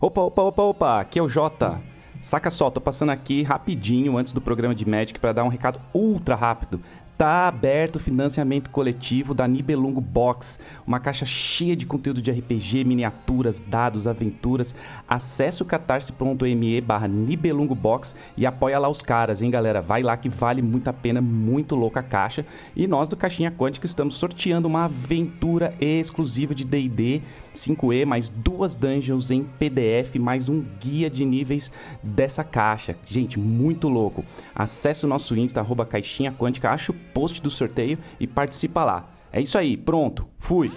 Opa, opa, opa, opa, aqui é o Jota. Saca só, tô passando aqui rapidinho antes do programa de Magic para dar um recado ultra rápido. Tá aberto o financiamento coletivo da Nibelungo Box, uma caixa cheia de conteúdo de RPG, miniaturas, dados, aventuras. Acesse o catarse.me barra Nibelungo Box e apoia lá os caras, hein, galera? Vai lá que vale muito a pena, muito louca a caixa. E nós do Caixinha Quântica estamos sorteando uma aventura exclusiva de D&D 5E, mais duas dungeons em PDF, mais um guia de níveis dessa caixa. Gente, muito louco. Acesse o nosso Insta, arroba Caixinha Quântica, acha o post do sorteio e participa lá. É isso aí, pronto, fui!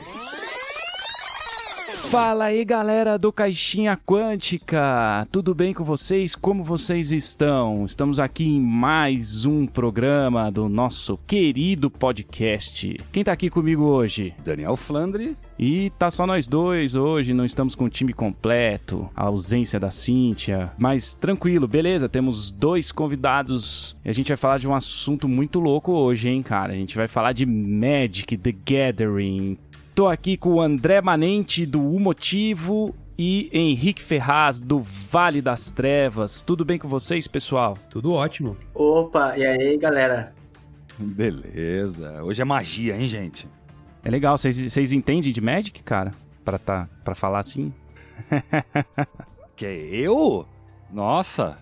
Fala aí galera do Caixinha Quântica, tudo bem com vocês? Como vocês estão? Estamos aqui em mais um programa do nosso querido podcast. Quem tá aqui comigo hoje? Daniel Flandre. E tá só nós dois hoje, não estamos com o time completo, a ausência da Cíntia, mas tranquilo, beleza? Temos dois convidados e a gente vai falar de um assunto muito louco hoje, hein, cara? A gente vai falar de Magic the Gathering. Tô aqui com o André Manente do O Motivo e Henrique Ferraz do Vale das Trevas. Tudo bem com vocês, pessoal? Tudo ótimo. Opa, e aí, galera? Beleza. Hoje é magia, hein, gente? É legal. Vocês entendem de Magic, cara? Pra, tá, pra falar assim? que eu? Nossa,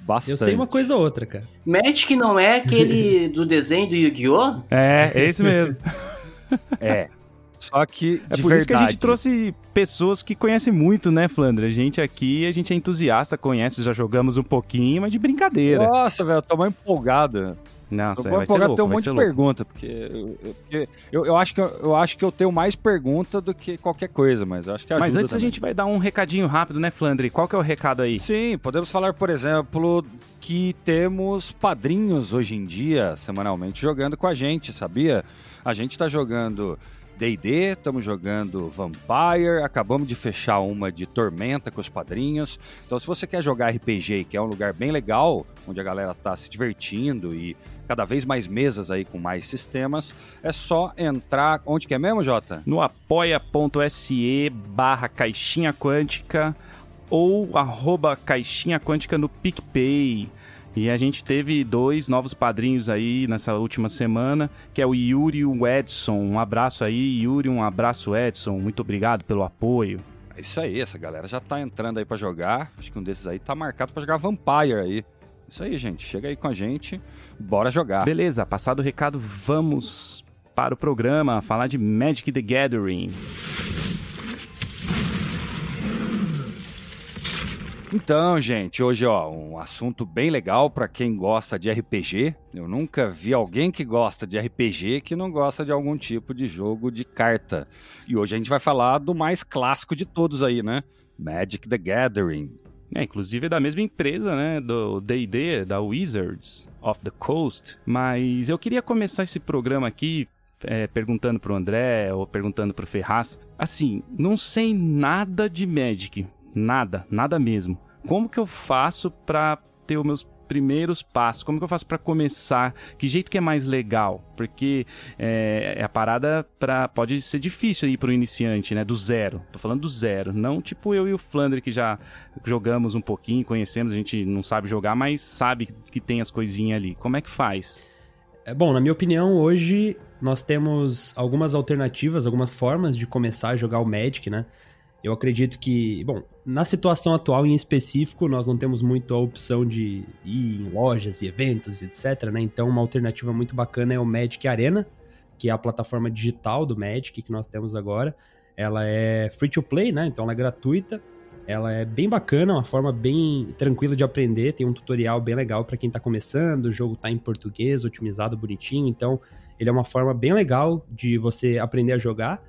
Bastante. Eu sei uma coisa ou outra, cara. Magic não é aquele do desenho do Yu-Gi-Oh? É, é esse mesmo. é. Só que é por verdade. isso que a gente trouxe pessoas que conhecem muito, né, Flandre? A gente aqui, a gente é entusiasta, conhece, já jogamos um pouquinho, mas de brincadeira. Nossa, velho, eu tô mais empolgado. Nossa, eu tô empolgado, tenho um monte de pergunta, porque, eu, eu, eu, eu, acho que, eu acho que eu tenho mais pergunta do que qualquer coisa, mas acho que ajuda Mas antes também. a gente vai dar um recadinho rápido, né, Flandre? Qual que é o recado aí? Sim, podemos falar, por exemplo, que temos padrinhos hoje em dia, semanalmente, jogando com a gente, sabia? A gente tá jogando D&D, estamos jogando Vampire, acabamos de fechar uma de Tormenta com os padrinhos. Então, se você quer jogar RPG, que é um lugar bem legal, onde a galera tá se divertindo e cada vez mais mesas aí com mais sistemas, é só entrar, onde que é mesmo, Jota? No apoia.se barra caixinha quântica ou arroba caixinha quântica no PicPay. E a gente teve dois novos padrinhos aí nessa última semana, que é o Yuri e o Edson. Um abraço aí, Yuri, um abraço, Edson. Muito obrigado pelo apoio. É isso aí, essa galera já tá entrando aí para jogar. Acho que um desses aí tá marcado para jogar Vampire aí. Isso aí, gente. Chega aí com a gente. Bora jogar. Beleza, passado o recado, vamos para o programa falar de Magic the Gathering. Então, gente, hoje ó, um assunto bem legal para quem gosta de RPG. Eu nunca vi alguém que gosta de RPG que não gosta de algum tipo de jogo de carta. E hoje a gente vai falar do mais clássico de todos aí, né? Magic the Gathering. É, inclusive é da mesma empresa, né, do D&D, da Wizards of the Coast. Mas eu queria começar esse programa aqui é, perguntando pro André ou perguntando pro Ferraz. Assim, não sei nada de Magic, Nada, nada mesmo. Como que eu faço para ter os meus primeiros passos? Como que eu faço para começar? Que jeito que é mais legal? Porque é, a parada pra, pode ser difícil ir pro iniciante, né? Do zero. Tô falando do zero. Não tipo eu e o Flandre que já jogamos um pouquinho, conhecemos, a gente não sabe jogar, mas sabe que tem as coisinhas ali. Como é que faz? É, bom, na minha opinião, hoje nós temos algumas alternativas, algumas formas de começar a jogar o Magic, né? Eu acredito que, bom, na situação atual em específico, nós não temos muito a opção de ir em lojas e eventos, etc, né? Então, uma alternativa muito bacana é o Magic Arena, que é a plataforma digital do Magic que nós temos agora. Ela é free to play, né? Então ela é gratuita. Ela é bem bacana, uma forma bem tranquila de aprender. Tem um tutorial bem legal para quem está começando. O jogo está em português, otimizado, bonitinho. Então, ele é uma forma bem legal de você aprender a jogar.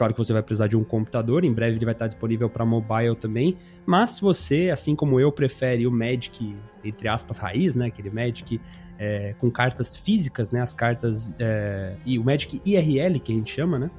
Claro que você vai precisar de um computador, em breve ele vai estar disponível para mobile também. Mas se você, assim como eu, prefere o Magic, entre aspas, raiz, né? Aquele Magic é, com cartas físicas, né? As cartas. É, e o Magic IRL, que a gente chama, né?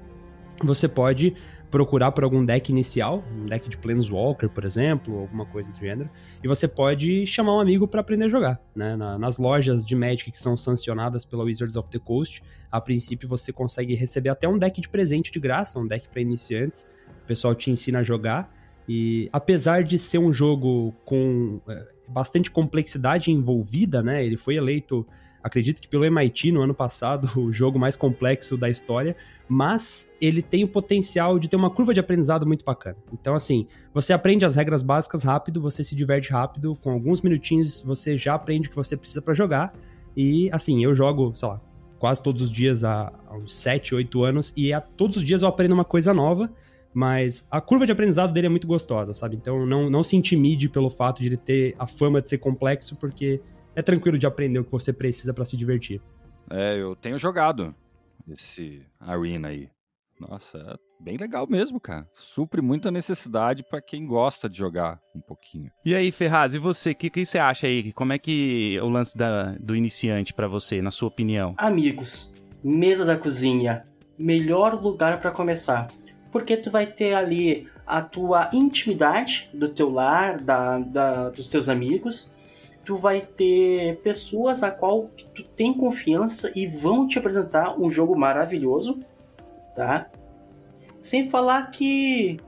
Você pode procurar por algum deck inicial, um deck de Planeswalker, por exemplo, alguma coisa do gênero, e você pode chamar um amigo para aprender a jogar. Né? Na, nas lojas de Magic que são sancionadas pela Wizards of the Coast, a princípio você consegue receber até um deck de presente de graça, um deck para iniciantes. O pessoal te ensina a jogar. E apesar de ser um jogo com é, bastante complexidade envolvida, né? Ele foi eleito, acredito que pelo MIT no ano passado, o jogo mais complexo da história, mas ele tem o potencial de ter uma curva de aprendizado muito bacana. Então, assim, você aprende as regras básicas rápido, você se diverte rápido, com alguns minutinhos você já aprende o que você precisa para jogar. E, assim, eu jogo, sei lá, quase todos os dias há, há uns 7, 8 anos, e a todos os dias eu aprendo uma coisa nova. Mas a curva de aprendizado dele é muito gostosa, sabe? Então não, não se intimide pelo fato de ele ter a fama de ser complexo, porque é tranquilo de aprender o que você precisa para se divertir. É, eu tenho jogado esse Arena aí. Nossa, é bem legal mesmo, cara. Supre muita necessidade para quem gosta de jogar um pouquinho. E aí, Ferraz, e você? O que, que você acha aí? Como é que é o lance da, do iniciante para você, na sua opinião? Amigos, mesa da cozinha, melhor lugar para começar porque tu vai ter ali a tua intimidade do teu lar, da, da, dos teus amigos. Tu vai ter pessoas a qual tu tem confiança e vão te apresentar um jogo maravilhoso, tá? Sem falar que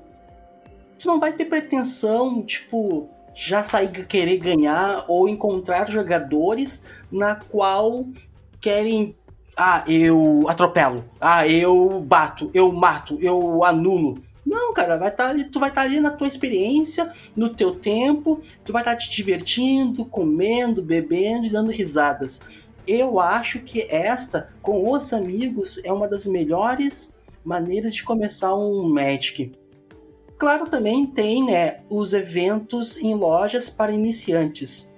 tu não vai ter pretensão, tipo, já sair querer ganhar ou encontrar jogadores na qual querem ah, eu atropelo. Ah, eu bato, eu mato, eu anulo. Não, cara, vai tá ali, tu vai estar tá ali na tua experiência, no teu tempo, tu vai estar tá te divertindo, comendo, bebendo e dando risadas. Eu acho que esta, com os amigos, é uma das melhores maneiras de começar um Magic. Claro, também tem né, os eventos em lojas para iniciantes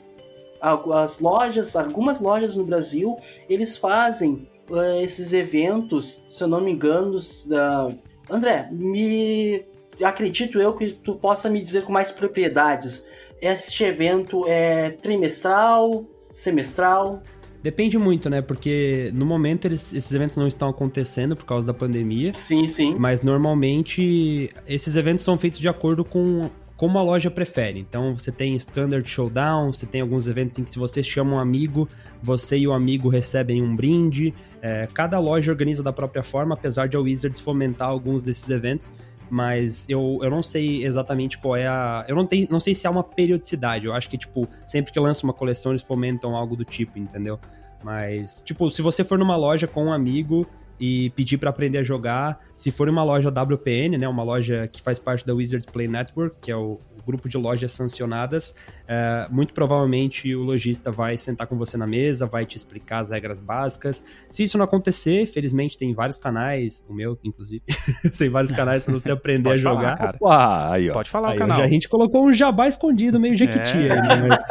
as lojas, algumas lojas no Brasil, eles fazem uh, esses eventos, se eu não me engano, uh, André, me acredito eu que tu possa me dizer com mais propriedades. Este evento é trimestral, semestral? Depende muito, né? Porque no momento eles, esses eventos não estão acontecendo por causa da pandemia. Sim, sim. Mas normalmente esses eventos são feitos de acordo com como a loja prefere. Então você tem Standard Showdown, você tem alguns eventos em que se você chama um amigo, você e o amigo recebem um brinde. É, cada loja organiza da própria forma, apesar de a Wizards fomentar alguns desses eventos. Mas eu, eu não sei exatamente qual é a. Eu não, tenho, não sei se há uma periodicidade. Eu acho que, tipo, sempre que lança uma coleção, eles fomentam algo do tipo, entendeu? Mas, tipo, se você for numa loja com um amigo, e pedir para aprender a jogar. Se for uma loja WPN, né, uma loja que faz parte da Wizards Play Network, que é o, o grupo de lojas sancionadas, é, muito provavelmente o lojista vai sentar com você na mesa, vai te explicar as regras básicas. Se isso não acontecer, felizmente tem vários canais, o meu inclusive, tem vários canais para você aprender a jogar. Falar, Uá, aí, ó. Pode falar aí, o canal. a gente colocou um jabá escondido meio jequiti é. aí, né? mas,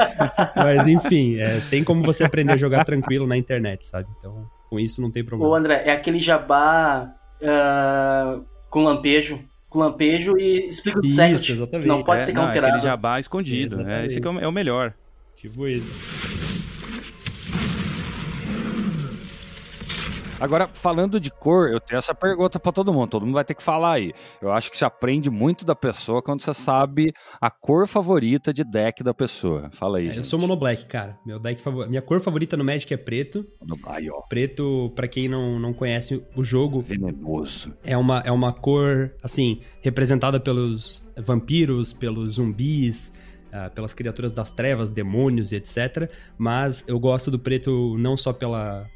mas, enfim, é, tem como você aprender a jogar tranquilo na internet, sabe? Então com isso não tem problema. Ô, André, é aquele jabá uh, com lampejo. Com lampejo e explica o Isso, exatamente. Não pode é, ser não, counterado. É aquele jabá escondido. É, esse aqui é o melhor. Tipo isso. Agora, falando de cor, eu tenho essa pergunta para todo mundo. Todo mundo vai ter que falar aí. Eu acho que se aprende muito da pessoa quando você sabe a cor favorita de deck da pessoa. Fala aí, é, gente. Eu sou mono black, cara. Meu deck favor... Minha cor favorita no Magic é preto. Aí, ó. Preto, para quem não, não conhece o jogo, venenoso. É uma, é uma cor, assim, representada pelos vampiros, pelos zumbis, Uh, pelas criaturas das trevas, demônios e etc. Mas eu gosto do preto não só pela,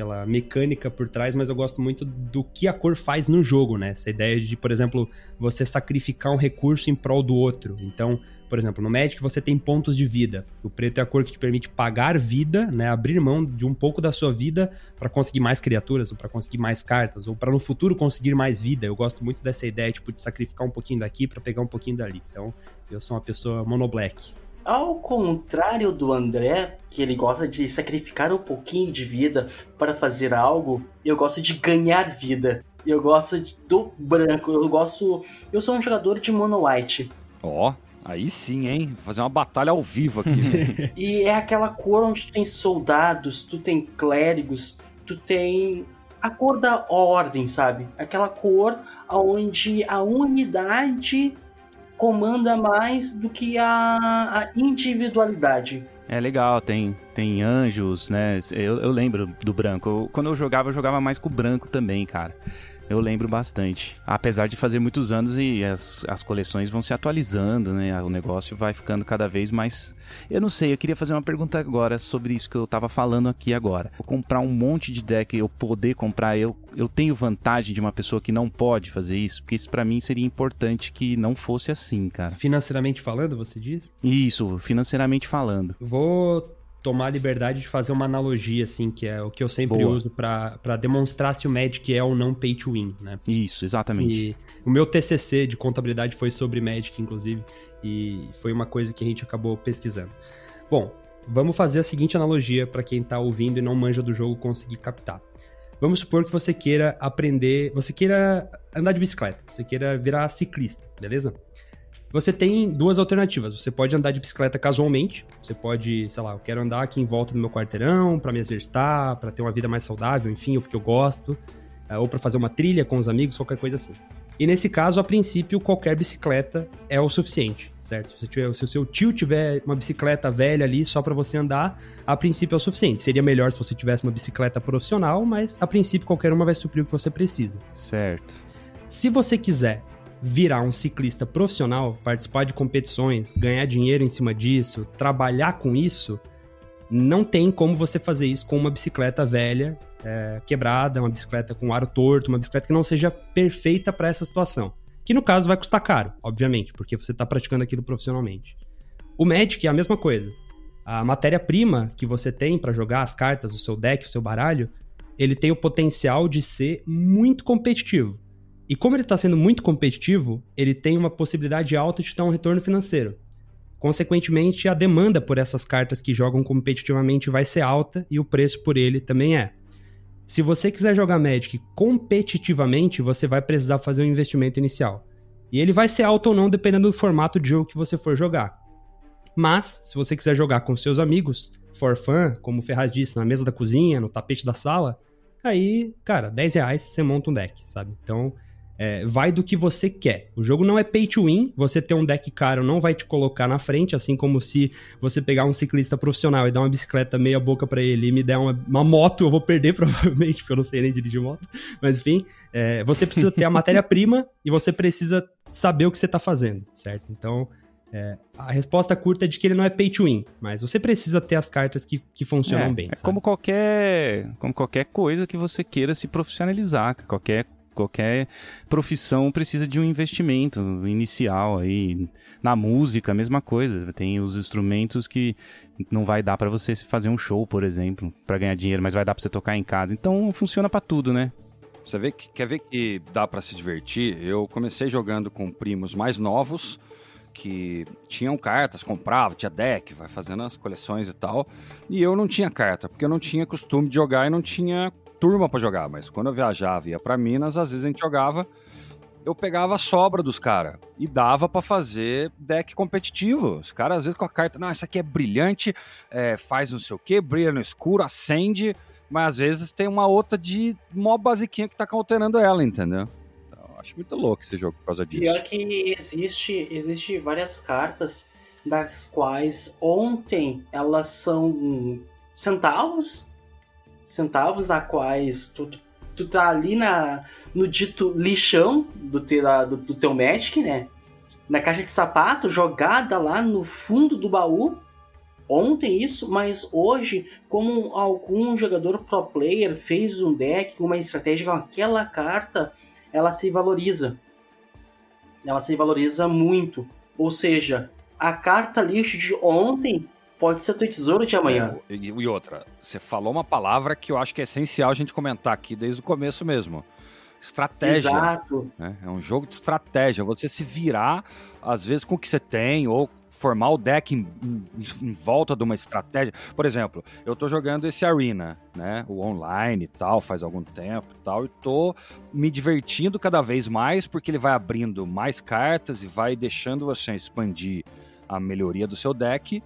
pela mecânica por trás, mas eu gosto muito do que a cor faz no jogo, né? Essa ideia de, por exemplo, você sacrificar um recurso em prol do outro. Então, por exemplo, no Magic você tem pontos de vida. O preto é a cor que te permite pagar vida, né? Abrir mão de um pouco da sua vida para conseguir mais criaturas, ou para conseguir mais cartas, ou para no futuro conseguir mais vida. Eu gosto muito dessa ideia, tipo, de sacrificar um pouquinho daqui para pegar um pouquinho dali. Então, eu sou uma pessoa mono black. Ao contrário do André, que ele gosta de sacrificar um pouquinho de vida para fazer algo, eu gosto de ganhar vida. Eu gosto de, do branco, eu gosto. Eu sou um jogador de mono white. Ó, oh, aí sim, hein? Vou fazer uma batalha ao vivo aqui. e é aquela cor onde tu tem soldados, tu tem clérigos, tu tem a cor da ordem, sabe? Aquela cor onde a unidade comanda mais do que a, a individualidade. É legal, tem, tem anjos, né? Eu, eu lembro do branco. Eu, quando eu jogava, eu jogava mais com o branco também, cara. Eu lembro bastante. Apesar de fazer muitos anos e as, as coleções vão se atualizando, né? O negócio vai ficando cada vez mais. Eu não sei, eu queria fazer uma pergunta agora sobre isso que eu tava falando aqui agora. Vou comprar um monte de deck, eu poder comprar, eu, eu tenho vantagem de uma pessoa que não pode fazer isso? Porque isso para mim seria importante que não fosse assim, cara. Financeiramente falando, você diz? Isso, financeiramente falando. Vou tomar a liberdade de fazer uma analogia, assim, que é o que eu sempre Boa. uso para demonstrar se o Magic é ou não pay to win, né? Isso, exatamente. E o meu TCC de contabilidade foi sobre Magic, inclusive, e foi uma coisa que a gente acabou pesquisando. Bom, vamos fazer a seguinte analogia para quem tá ouvindo e não manja do jogo conseguir captar. Vamos supor que você queira aprender, você queira andar de bicicleta, você queira virar ciclista, beleza? Você tem duas alternativas. Você pode andar de bicicleta casualmente. Você pode, sei lá, eu quero andar aqui em volta do meu quarteirão para me exercitar, para ter uma vida mais saudável, enfim, ou porque eu gosto, é, ou para fazer uma trilha com os amigos, qualquer coisa assim. E nesse caso, a princípio, qualquer bicicleta é o suficiente, certo? Se, tiver, se o seu tio tiver uma bicicleta velha ali só para você andar, a princípio é o suficiente. Seria melhor se você tivesse uma bicicleta profissional, mas a princípio qualquer uma vai suprir o que você precisa. Certo. Se você quiser virar um ciclista profissional, participar de competições, ganhar dinheiro em cima disso, trabalhar com isso, não tem como você fazer isso com uma bicicleta velha, é, quebrada, uma bicicleta com aro torto, uma bicicleta que não seja perfeita para essa situação. Que no caso vai custar caro, obviamente, porque você está praticando aquilo profissionalmente. O Magic é a mesma coisa. A matéria-prima que você tem para jogar as cartas, o seu deck, o seu baralho, ele tem o potencial de ser muito competitivo. E como ele está sendo muito competitivo, ele tem uma possibilidade alta de dar um retorno financeiro. Consequentemente, a demanda por essas cartas que jogam competitivamente vai ser alta e o preço por ele também é. Se você quiser jogar Magic competitivamente, você vai precisar fazer um investimento inicial. E ele vai ser alto ou não dependendo do formato de jogo que você for jogar. Mas, se você quiser jogar com seus amigos, for fun, como o Ferraz disse, na mesa da cozinha, no tapete da sala, aí, cara, 10 reais você monta um deck, sabe? Então, é, vai do que você quer. O jogo não é pay to win, você ter um deck caro não vai te colocar na frente, assim como se você pegar um ciclista profissional e dar uma bicicleta meia boca para ele e me der uma, uma, moto, eu vou perder provavelmente, porque eu não sei nem dirigir moto. Mas enfim, é, você precisa ter a matéria-prima e você precisa saber o que você está fazendo, certo? Então, é, a resposta curta é de que ele não é pay to win, mas você precisa ter as cartas que, que funcionam é, bem. É como qualquer, como qualquer coisa que você queira se profissionalizar, qualquer qualquer profissão precisa de um investimento inicial aí. Na música, a mesma coisa. Tem os instrumentos que não vai dar para você fazer um show, por exemplo, para ganhar dinheiro, mas vai dar para você tocar em casa. Então funciona para tudo, né? Você vê que, quer ver que dá para se divertir? Eu comecei jogando com primos mais novos que tinham cartas, comprava, tinha deck, vai fazendo as coleções e tal. E eu não tinha carta, porque eu não tinha costume de jogar e não tinha turma para jogar, mas quando eu viajava e ia para Minas, às vezes a gente jogava, eu pegava a sobra dos caras e dava para fazer deck competitivo. Os caras às vezes com a carta, não, essa aqui é brilhante, é, faz não sei o que, brilha no escuro, acende, mas às vezes tem uma outra de mó basiquinha que tá cauterando ela, entendeu? Então, acho muito louco esse jogo por causa disso. Pior que existe, existe várias cartas das quais ontem elas são centavos centavos, na quais tu, tu tá ali na, no dito lixão do, te, do, do teu Magic, né? Na caixa de sapato, jogada lá no fundo do baú. Ontem isso, mas hoje, como algum jogador pro player fez um deck, uma estratégia com aquela carta, ela se valoriza. Ela se valoriza muito. Ou seja, a carta lixo de ontem pode ser o teu tesouro de amanhã. É, e, outra, você falou uma palavra que eu acho que é essencial a gente comentar aqui desde o começo mesmo. Estratégia. Exato. Né? É um jogo de estratégia. Você se virar, às vezes, com o que você tem, ou formar o deck em, em, em, volta de uma estratégia. Por exemplo, eu tô jogando esse Arena, né? O online e tal, faz algum tempo e tal, e tô me divertindo cada vez mais, porque ele vai abrindo mais cartas e vai deixando você expandir a melhoria do seu deck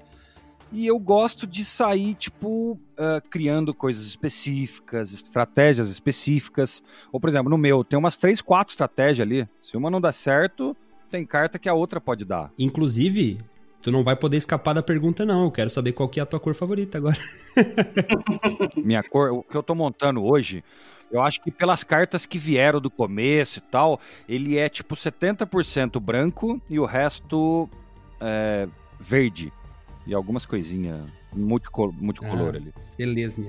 e eu gosto de sair, tipo, uh, criando coisas específicas, estratégias específicas. Ou, por exemplo, no meu, tem umas três, quatro estratégias ali. Se uma não dá certo, tem carta que a outra pode dar. Inclusive, tu não vai poder escapar da pergunta, não. Eu quero saber qual que é a tua cor favorita agora. Minha cor, o que eu tô montando hoje, Eu acho que pelas cartas que vieram do começo e tal, ele é tipo 70% branco e o resto é, verde. E algumas coisinhas multicol multicolor Ah, ali. Beleza.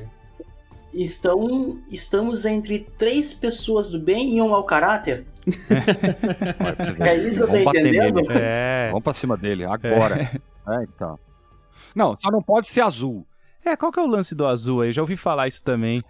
Estão, estamos entre três pessoas do bem e um mau caráter. É isso que eu tô entendendo? É. Vamos pra cima dele, agora. É, então. Não, só não pode ser azul. É, qual que é o lance do azul aí? Já ouvi falar isso também.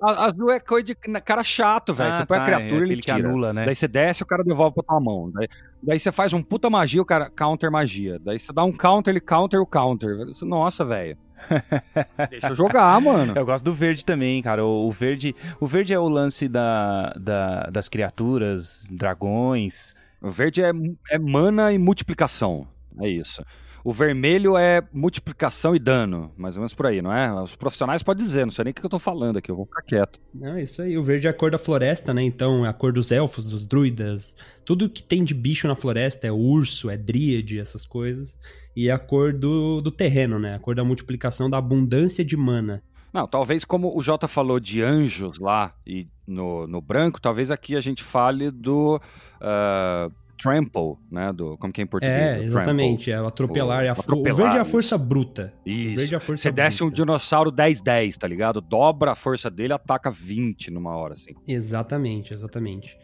A- Azul é coisa de cara chato, velho. Ah, você põe tá, a criatura, é ele tira. anula, né? Daí você desce, o cara devolve pra tua mão. Daí, daí você faz um puta magia, o cara counter magia. Daí você dá um counter, ele counter o counter. Nossa, velho. Deixa eu jogar, mano. Eu gosto do verde também, cara. O, o verde, o verde é o lance da, da- das criaturas, dragões. O verde é, é mana e multiplicação. É isso. O vermelho é multiplicação e dano. Mais ou menos por aí, não é? Os profissionais podem dizer, não sei nem o que eu tô falando aqui, eu vou ficar quieto. Não, isso aí. O verde é a cor da floresta, né? Então é a cor dos elfos, dos druidas. Tudo que tem de bicho na floresta é urso, é dríade, essas coisas. E é a cor do, do terreno, né? A cor da multiplicação, da abundância de mana. Não, talvez como o Jota falou de anjos lá e no, no branco, talvez aqui a gente fale do ah, trample, né? Do, como que é em português? É, exatamente. É o atropelar. O é a atropelar, o verde é a isso. força bruta. trample. O Isso. verde é a força Você desce um bruta. dinossauro 10-10, tá ligado? Dobra a força dele, ataca 20 numa hora, assim. Exatamente, exatamente.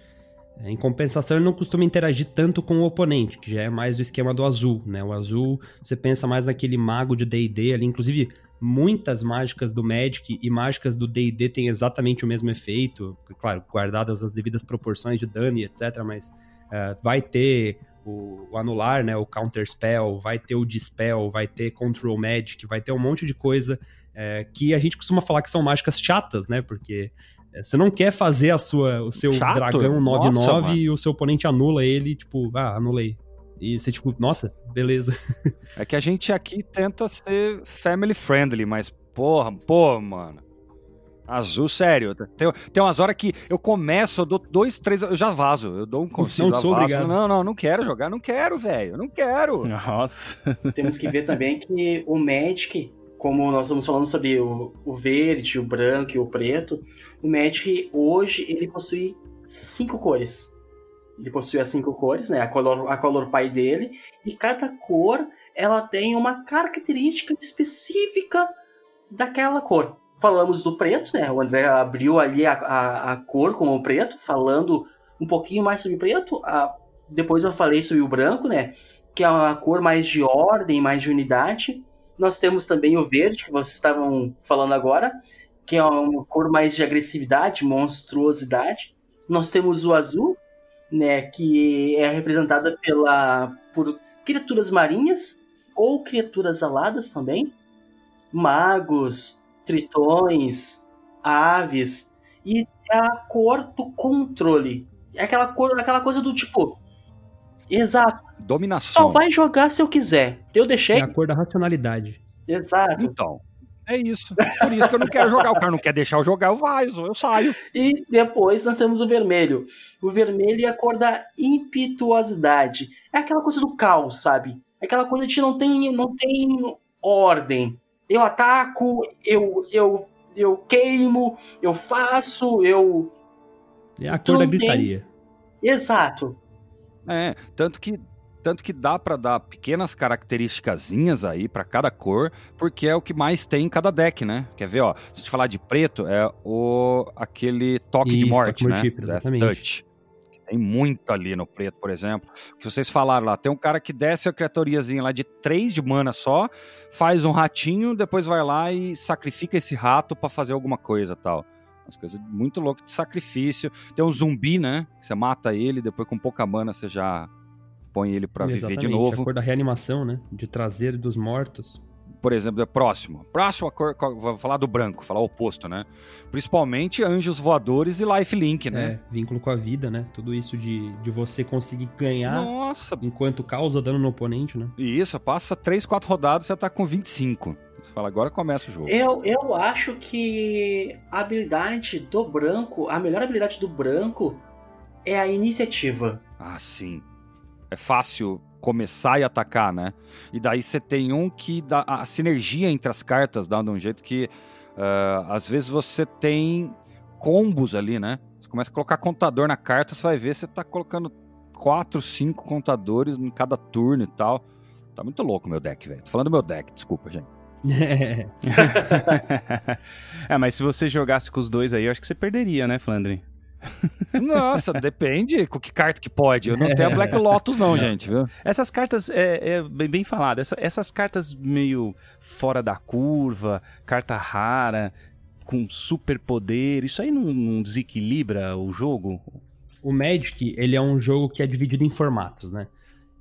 É, Em compensação, ele não costuma interagir tanto com o oponente, que já é mais do esquema do azul, né? O azul, você pensa mais naquele mago de D&D ali, inclusive muitas mágicas do Magic e mágicas do D&D têm exatamente o mesmo efeito, claro, guardadas as devidas proporções de dano e etc, mas é, vai ter o, o anular, né, o counter spell, vai ter o dispel, vai ter control magic, vai ter um monte de coisa é, que a gente costuma falar que são mágicas chatas, né, porque é, você não quer fazer a sua, o seu Chato? dragão Nossa, 9-9 mano. e o seu oponente anula ele, tipo, ah, anulei. E você, tipo, nossa, beleza. É que a gente aqui tenta ser family friendly, mas porra, pô, mano. Azul, sério. Tem, tem umas horas que eu começo, eu dou dois, três, eu já vazo. Eu dou um conselho, Não sou vazo. obrigado. Não, não, não quero jogar, não quero, velho. Não quero. Nossa. Temos que ver também que o Magic, como nós estamos falando sobre o, o verde, o branco e o preto, o Magic hoje ele possui cinco cores. Ele possui as cinco cores, né? A color, a color pai dele. E cada cor ela tem uma característica específica daquela cor. Falamos do preto, né? O André abriu ali a, a, a cor como o preto, falando um pouquinho mais sobre o preto. A- depois eu falei sobre o branco, né? Que é uma cor mais de ordem, mais de unidade. Nós temos também o verde, que vocês estavam falando agora, que é uma cor mais de agressividade, monstruosidade. Nós temos o azul, né, que é representada pela por criaturas marinhas ou criaturas aladas também, magos, tritões, aves e é a cor do controle. É aquela cor, aquela coisa do tipo, exato, só Dominação. vai jogar se eu quiser. Eu deixei, É a cor da racionalidade. exato. Então, é isso. Por isso que eu não quero jogar. O cara não quer deixar eu jogar, eu vazo, eu saio. E depois nós temos o vermelho. O vermelho é a cor da impetuosidade. É aquela coisa do caos, sabe? É aquela coisa de não tem, não tem ordem. Eu ataco, eu, eu, eu queimo, eu faço, eu. É a cor da não tem- gritaria. Exato. É, tanto que tanto que dá pra dar pequenas característicazinhas aí pra cada cor, porque é o que mais tem em cada deck, né? Quer ver, ó? Se a gente falar de preto, é o aquele toque de Isso, morte, toque né? Death exatamente. Touch. Tem muito ali no preto, por exemplo. Que vocês falaram lá, tem um cara que desce a criaturiazinha lá de 3 de mana só, faz um ratinho, depois vai lá e sacrifica esse rato pra fazer alguma coisa tal. Umas coisas muito loucas de sacrifício. Tem um zumbi, né? Que você mata ele, depois com pouca mana você já põe ele pra viver de novo. A cor da reanimação, né? De trazer dos mortos. Por exemplo, é próximo. Próxima cor, cor- vou falar do branco, falar o oposto, né? Principalmente anjos voadores e lifelink, né? É, vínculo com a vida, né? Tudo isso de, de você conseguir ganhar Nossa, enquanto causa dano no oponente, né? e isso, passa 3, 4 rodadas e já tá com 25. Você fala, agora começa o jogo. Eu, eu acho que a habilidade do branco, a melhor habilidade do branco é a iniciativa. Ah, sim. É fácil começar e atacar, né? E daí você tem um que dá a sinergia entre as cartas dá de um jeito que ah, às vezes você tem combos ali, né? Você começa a colocar contador na carta, você vai ver, você tá colocando quatro, cinco contadores em cada turno e tal. Tá muito louco meu deck, velho. Tô falando do meu deck, desculpa, gente. é, mas se você jogasse com os dois aí, eu acho que você perderia, né, Flandre? Nossa, depende com que carta que pode. Eu não tenho a Black Lotus, não, gente, viu? Essas cartas, é, é bem, bem falado, essa, essas cartas meio fora da curva, carta rara, com super poder, isso aí não, não desequilibra o jogo? O Magic, ele é um jogo que é dividido em formatos, né?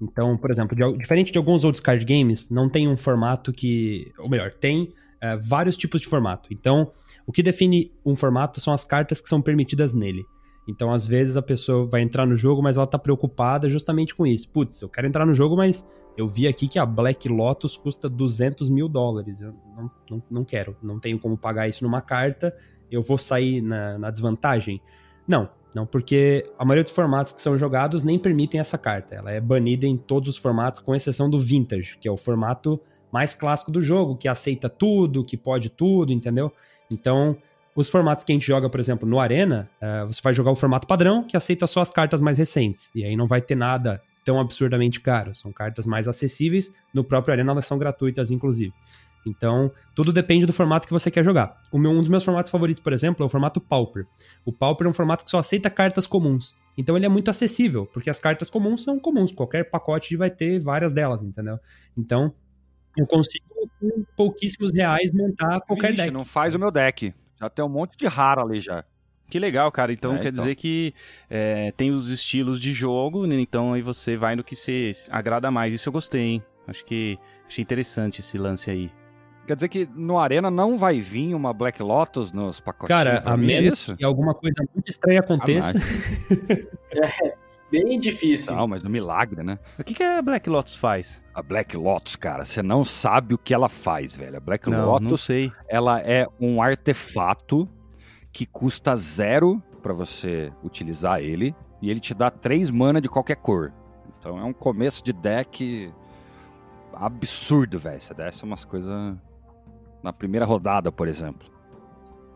Então, por exemplo, de, diferente de alguns outros card games, não tem um formato que. Ou melhor, tem é, vários tipos de formato. Então, o que define um formato são as cartas que são permitidas nele. Então, às vezes, a pessoa vai entrar no jogo, mas ela tá preocupada justamente com isso. Putz, eu quero entrar no jogo, mas eu vi aqui que a Black Lotus custa 200 mil dólares. Eu não, não, não quero, não tenho como pagar isso numa carta, eu vou sair na, na desvantagem. Não, não, porque a maioria dos formatos que são jogados nem permitem essa carta. Ela é banida em todos os formatos, com exceção do Vintage, que é o formato mais clássico do jogo, que aceita tudo, que pode tudo, entendeu? Então, os formatos que a gente joga, por exemplo, no Arena, uh, você vai jogar o formato padrão, que aceita só as cartas mais recentes. E aí não vai ter nada tão absurdamente caro. São cartas mais acessíveis. No próprio Arena elas são gratuitas, inclusive. Então, tudo depende do formato que você quer jogar. Meu, um dos meus formatos favoritos, por exemplo, é o formato Pauper. O Pauper é um formato que só aceita cartas comuns. Então ele é muito acessível, porque as cartas comuns são comuns. Qualquer pacote vai ter várias delas, entendeu? Então, eu consigo, com pouquíssimos reais, montar qualquer Vixe, deck. não faz o meu deck. Já tem um monte de raro ali já. Que legal, cara. Então É, quer então. dizer que é, tem os estilos de jogo, né? então aí você vai no que você agrada mais. Isso eu gostei, hein? Acho que achei interessante esse lance aí. Quer dizer que no Arena não vai vir uma Black Lotus nos pacotinhos? Cara, a é menos isso? que alguma coisa muito estranha aconteça. Bem difícil. Não, mas no milagre, né? O que, que a Black Lotus faz? A Black Lotus, cara, você não sabe o que ela faz, velho. A Black Não, Lotus, não sei. ela é um artefato que custa zero pra você utilizar ele e ele te dá três mana de qualquer cor. Então é um começo de deck absurdo, velho. Você desce umas coisas na primeira rodada, por exemplo.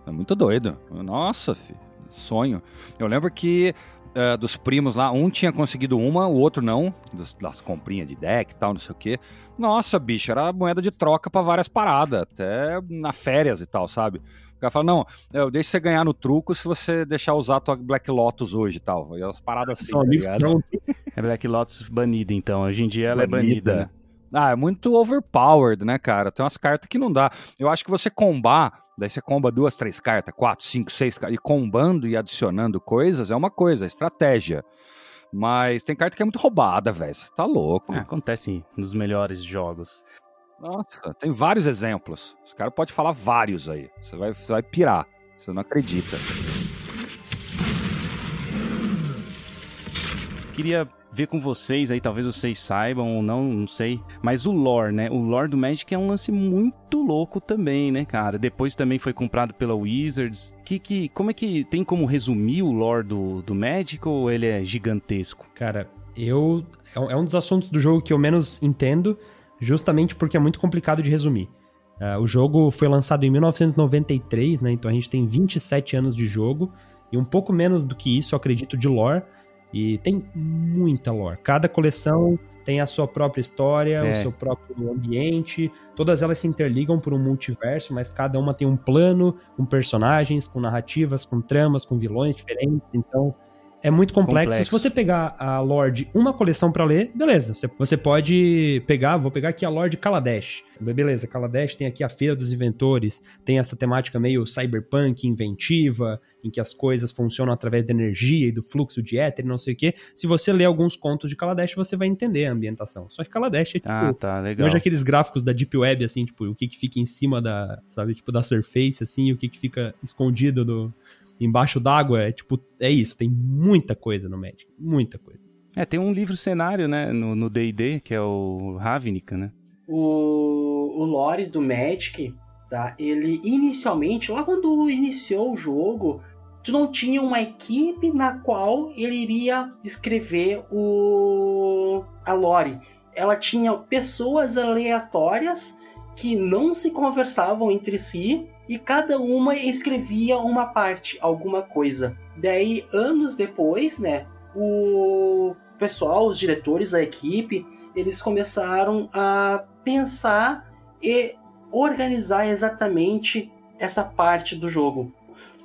É muito doido. Nossa, filho, sonho. Eu lembro que eh, dos primos lá, um tinha conseguido uma, o outro não, dos- das comprinhas de deck e tal, não sei o quê. Nossa, bicho, era moeda de troca pra várias paradas, até na férias e tal, sabe? O cara fala, não, eu deixo você ganhar no truco se você deixar usar a tua Black Lotus hoje e tal. E as paradas assim, São tá amigos ligado? pronto. É Black Lotus banida, então. Hoje em dia ela é banida. né? Ah, é muito overpowered, né, cara? Tem umas cartas que não dá. Eu acho que você combar, daí você comba duas, três cartas, quatro, cinco, seis cartas, e combando e adicionando coisas é uma coisa, é estratégia. Mas tem carta que é muito roubada, velho. Você tá louco. É, acontece nos melhores jogos. Nossa, tem vários exemplos. Os caras podem falar vários aí. Você vai, você vai pirar. Você não acredita. Queria ver com vocês aí, talvez vocês saibam ou não, não sei. Mas o lore, né? O lore do Magic é um lance muito louco também, né, cara? Depois também foi comprado pela Wizards. Que, que, como é que tem como resumir o lore do, do Magic ou ele é gigantesco? Cara, eu. É um- é dos assuntos do jogo que eu menos entendo, justamente porque é muito complicado de resumir. Ah, o jogo foi lançado em 1993, né? Então a gente tem 27 anos de jogo. E um pouco menos do que isso, acredito, de lore. E tem muita lore. Cada coleção tem a sua própria história, É. o seu próprio ambiente. Todas elas se interligam por um multiverso, mas cada uma tem um plano, com personagens, com narrativas, com tramas, com vilões diferentes. Então, é muito complexo. Complexo. Se você pegar a lore de uma coleção pra ler, beleza. Você, você pode pegar, vou pegar aqui a lore de Kaladesh. Beleza, Kaladesh tem aqui a Feira dos Inventores, tem essa temática meio cyberpunk, inventiva, em que as coisas funcionam através da energia e do fluxo de éter, e não sei o quê. Se você ler alguns contos de Kaladesh, você vai entender a ambientação. Só que Kaladesh é tipo. Ah, tá, legal. Hoje aqueles gráficos da Deep Web, assim, tipo, o que que fica em cima da, sabe, tipo, da surface, assim, o que que fica escondido do, embaixo d'água, é tipo, é isso, tem muita coisa no Magic, muita coisa. É, tem um livro cenário, né, no D&D, que é o Ravnica, né? O, o lore do Magic, tá? Ele inicialmente, lá quando iniciou o jogo, tu não tinha uma equipe na qual ele iria escrever o a lore. Ela tinha pessoas aleatórias que não se conversavam entre si e cada uma escrevia uma parte, alguma coisa. Daí, anos depois, né, o pessoal, os diretores, a equipe, eles começaram a pensar e organizar exatamente essa parte do jogo.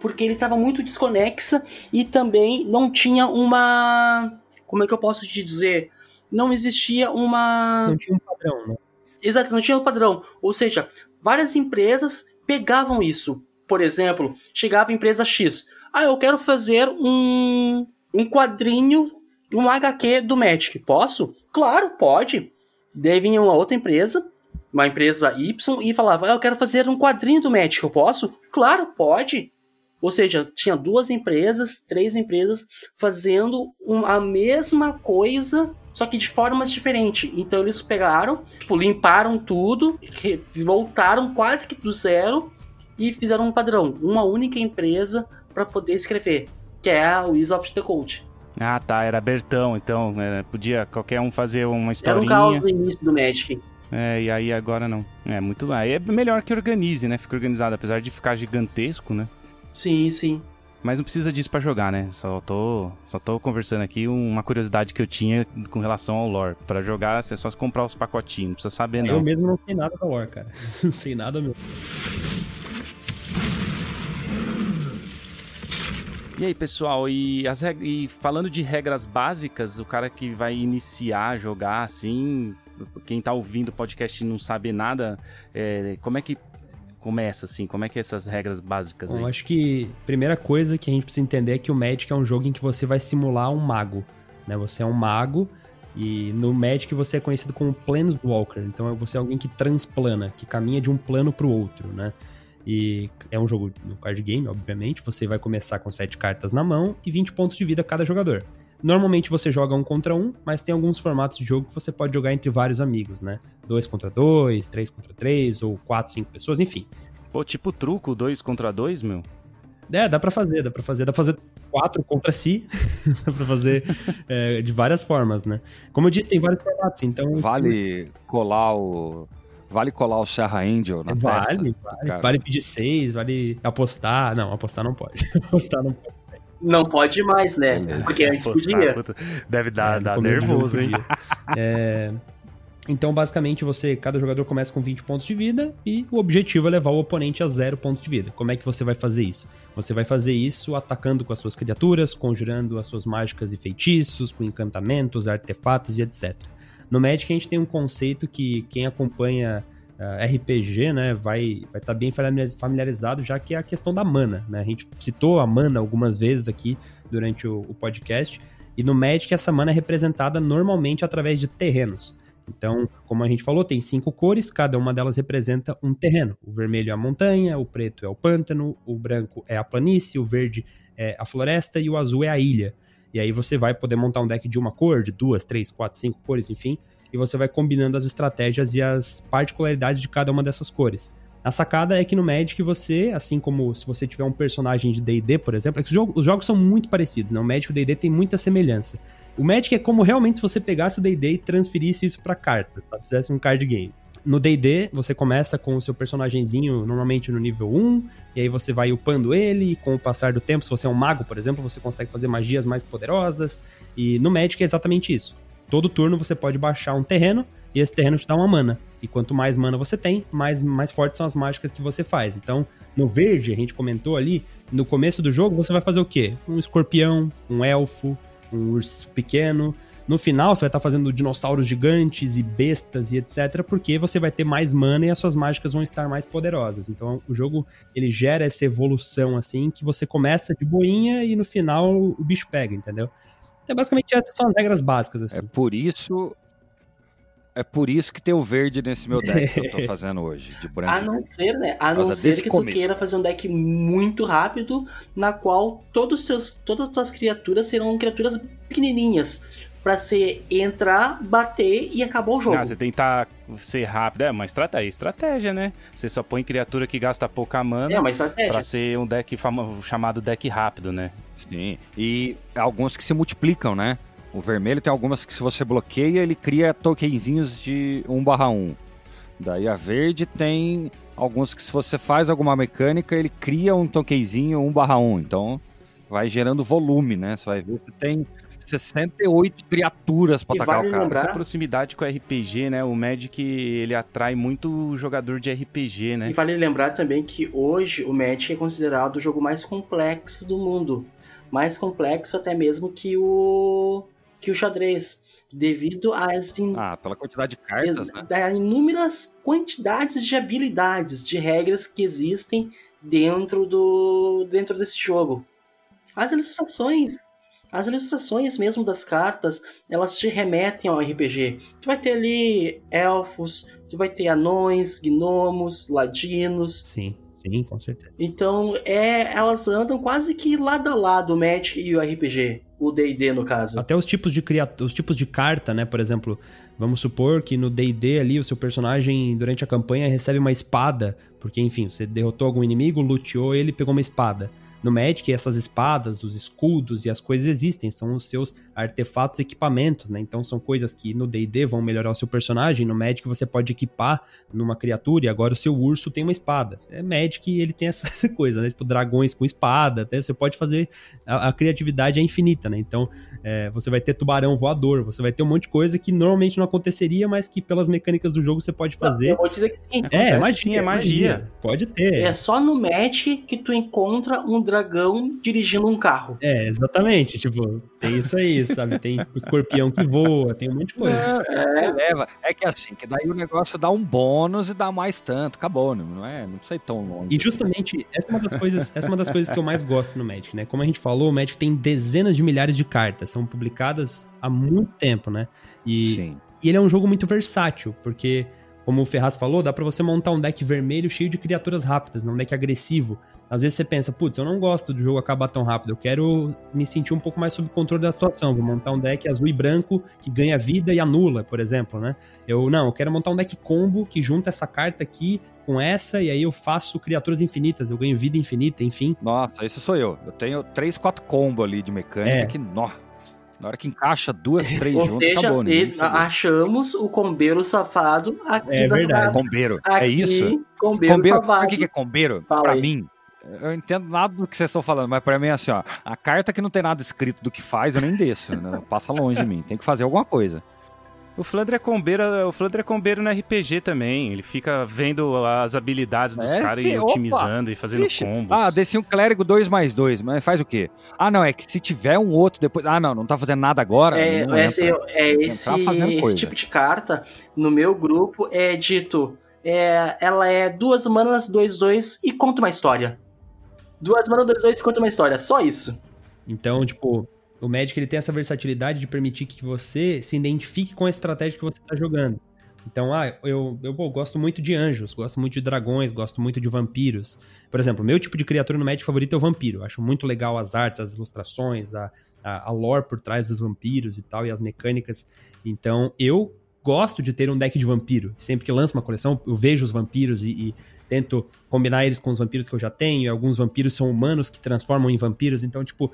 Porque ele estava muito desconexa e também não tinha uma. Como é que eu posso te dizer? Não existia uma. Não tinha um padrão, né? Exato, não tinha um padrão. Ou seja, várias empresas pegavam isso. Por exemplo, chegava a empresa X. Ah, eu quero fazer um, um quadrinho, um HQ do Magic. Posso? Claro, pode. Daí vinha uma outra empresa, uma empresa Y, e falava: ah, Eu quero fazer um quadrinho do Magic. Eu posso? Claro, pode. Ou seja, tinha duas empresas, três empresas fazendo a mesma coisa, só que de formas diferentes. Então eles pegaram, tipo, limparam tudo, voltaram quase que do zero e fizeram um padrão, uma única empresa para poder escrever, que é a Wizard of the Coast. Ah, tá, era abertão, então é, podia qualquer um fazer uma historinha. Era um caos no início do Magic. É, e aí agora não. É muito. Aí é melhor que organize, né? Fica organizado, apesar de ficar gigantesco, né? Sim, sim. Mas não precisa disso para jogar, né? Só tô, só tô conversando aqui uma curiosidade que eu tinha com relação ao lore. Para jogar, você é só comprar os pacotinhos, não precisa saber não. Eu mesmo não sei nada da lore, cara. não sei nada mesmo. E aí, pessoal, e, as reg... e falando de regras básicas, o cara que vai iniciar a jogar assim, quem tá ouvindo o podcast e não sabe nada, é, como é que começa, assim? Como é que é essas regras básicas aí? Eu acho que a primeira coisa que a gente precisa entender é que o Magic é um jogo em que você vai simular um mago, né? Você é um mago e no Magic você é conhecido como Planeswalker, então você é alguém que transplana, que caminha de um plano para o outro, né? E é um jogo no card game, obviamente. Você vai começar com 7 cartas na mão e 20 pontos de vida cada jogador. Normalmente você joga um contra um, mas tem alguns formatos de jogo que você pode jogar entre vários amigos, né? Dois contra dois, três contra três, ou quatro, cinco pessoas, enfim. Pô, tipo truco, dois contra dois, meu? É, dá pra fazer, dá pra fazer. Dá pra fazer quatro contra si. dá pra fazer é, de várias formas, né? Como eu disse, tem vários formatos, então... Vale colar o... Vale colar o Serra Angel na vale, testa? Vale, vale pedir seis, vale apostar. Não, apostar não pode. apostar não pode. Não pode mais, né? Porque antes podia. Deve dar, é, dar nervoso, hein? É... Então, basicamente, você, cada jogador começa com 20 pontos de vida e o objetivo é levar o oponente a zero pontos de vida. Como é que você vai fazer isso? Você vai fazer isso atacando com as suas criaturas, conjurando as suas mágicas e feitiços, com encantamentos, artefatos e etc. No Magic a gente tem um conceito que quem acompanha uh, ah, RPG, né, vai estar vai tá bem familiarizado, já que é a questão da mana, né? A gente citou a mana algumas vezes aqui durante o, o podcast, e no Magic essa mana é representada normalmente através de terrenos. Então, como a gente falou, tem cinco cores, cada uma delas representa um terreno. O vermelho é a montanha, o preto é o pântano, o branco é a planície, o verde é a floresta e o azul é a ilha. E aí você vai poder montar um deck de uma cor, de duas, três, quatro, cinco cores, enfim, e você vai combinando as estratégias e as particularidades de cada uma dessas cores. A sacada é que no Magic você, assim como se você tiver um personagem de D&D, por exemplo, é os, jogos, os jogos são muito parecidos, né? O Magic e o D&D tem muita semelhança. O Magic é como realmente se você pegasse o D&D e transferisse isso para cartas, sabe? Fizesse um card game. No D&D, você começa com o seu personagemzinho normalmente no nível 1, e aí você vai upando ele, e com o passar do tempo, se você é um mago, por exemplo, você consegue fazer magias mais poderosas, e no Magic é exatamente isso. Todo turno você pode baixar um terreno e esse terreno te dá uma mana. E quanto mais mana você tem, mais, mais fortes são as mágicas que você faz. Então, no verde, a gente comentou ali, no começo do jogo você vai fazer o quê? Um escorpião, um elfo, um urso pequeno. No final, você vai estar fazendo dinossauros gigantes e bestas e etc, porque você vai ter mais mana e as suas mágicas vão estar mais poderosas. Então, o jogo ele gera essa evolução assim que você começa de boinha e no final o bicho pega, entendeu? Então, basicamente, essas são as regras básicas, assim. É por isso. É por isso que tem o verde nesse meu deck que eu tô fazendo hoje, de branco. A não ser, né? A não ser que começo. tu queira fazer um deck muito rápido, na qual todos teus, todas as tuas criaturas serão criaturas pequenininhas para você entrar, bater e acabar o jogo. Ah, você tentar ser rápido. É uma estratégia, estratégia, né? Você só põe criatura que gasta pouca mana é uma estratégia. pra ser um deck chamado deck rápido, né? Sim. E alguns que se multiplicam, né? O vermelho tem algumas que se você bloqueia, ele cria tokenzinhos de 1 barra 1. Daí a verde tem alguns que se você faz alguma mecânica, ele cria um tokenzinho 1 barra 1. Então vai gerando volume, né? Você vai ver que tem 68 criaturas pra E atacar vale o cara. lembrar- Essa proximidade com o RPG, né? O Magic, ele atrai muito jogador de RPG, né? E vale lembrar também que hoje o Magic é considerado o jogo mais complexo do mundo. Mais complexo até mesmo que o que o xadrez, devido às in- Ah, pela quantidade de cartas, né? da inúmeras quantidades de habilidades, de regras que existem dentro do dentro desse jogo. As ilustrações, as ilustrações mesmo das cartas, elas te remetem ao RPG. Tu vai ter ali elfos, tu vai ter anões, gnomos, ladinos. Sim, sim, com certeza. Então, é, elas andam quase que lado a lado o Magic e o RPG, o D&D no caso. Até os tipos de criatura, os tipos de carta, né? Por exemplo, vamos supor que no D&D ali o seu personagem durante a campanha recebe uma espada, porque enfim, você derrotou algum inimigo, luteou ele, pegou uma espada. No Magic, essas espadas, os escudos e as coisas existem, são os seus artefatos e equipamentos, né? Então são coisas que no D&D vão melhorar o seu personagem, no Magic você pode equipar numa criatura e agora o seu urso tem uma espada. É Magic ele tem essa coisa, né? Tipo dragões com espada, até você pode fazer a, a criatividade é infinita, né? Então é, você vai ter tubarão voador, você vai ter um monte de coisa que normalmente não aconteceria, mas que pelas mecânicas do jogo você pode fazer. Eu vou dizer que sim. É, Acontece magia, é magia. Pode ter. É só no Magic que tu encontra um dragão dirigindo um carro. É, exatamente. Tipo, tem isso aí, sabe? Tem o escorpião que voa, tem um monte de coisa. É, leva. É que assim, que daí o negócio dá um bônus e dá mais tanto. Acabou, não não é? Não precisa ir tão longe. E justamente, essa é uma das coisas, essa é uma das coisas que eu mais gosto no Magic, né? Como a gente falou, o Magic tem dezenas de milhares de cartas, são publicadas há muito tempo, né? E, Sim. E ele é um jogo muito versátil, porque, como o Ferraz falou, dá pra você montar um deck vermelho cheio de criaturas rápidas, né? um deck agressivo. Às vezes você pensa, putz, eu não gosto do jogo acabar tão rápido, eu quero me sentir um pouco mais sob controle da situação. Vou montar um deck azul e branco que ganha vida e anula, por exemplo, né? Eu não, eu quero montar um deck combo que junta essa carta aqui com essa, e aí eu faço criaturas infinitas, eu ganho vida infinita, enfim. Nossa, esse sou eu. Eu tenho três, quatro combos ali de mecânica É. que, nó. Na hora que encaixa duas, três juntas, acabou. e- precisa. achamos o combeiro safado aqui É da- verdade. Combeiro. Aqui, é isso? Combeiro, Combeiro, safado. o que que é combeiro? Fala pra aí. mim, eu entendo nada do que vocês estão falando, mas pra mim é assim, ó. A carta que não tem nada escrito do que faz, eu nem desço. né? Passa longe de mim. Tem que fazer alguma coisa. O Flandre é combeiro, o Flandre é combeiro no RPG também. Ele fica vendo as habilidades dos É, caras e opa! otimizando e fazendo Ixi, combos. Ah, desci um clérigo 2 mais 2, mas faz o quê? Ah, não, é que se tiver um outro depois. Ah, não, não tá fazendo nada agora. É, não esse, entra. é esse, fazendo esse tipo de carta, no meu grupo, é dito. É, ela é duas manas, dois, dois e conta uma história. Duas manas, dois, dois e conta uma história. Só isso. Então, tipo, o Magic ele tem essa versatilidade de permitir que você se identifique com a estratégia que você está jogando. Então, ah, eu, eu pô, gosto muito de anjos, gosto muito de dragões, gosto muito de vampiros. Por exemplo, meu tipo de criatura no Magic favorito é o vampiro. Acho muito legal as artes, as ilustrações, a, a, a lore por trás dos vampiros e tal, e as mecânicas. Então, eu gosto de ter um deck de vampiro. Sempre que lanço uma coleção, eu vejo os vampiros e, e tento combinar eles com os vampiros que eu já tenho. E alguns vampiros são humanos que transformam em vampiros. Então, tipo,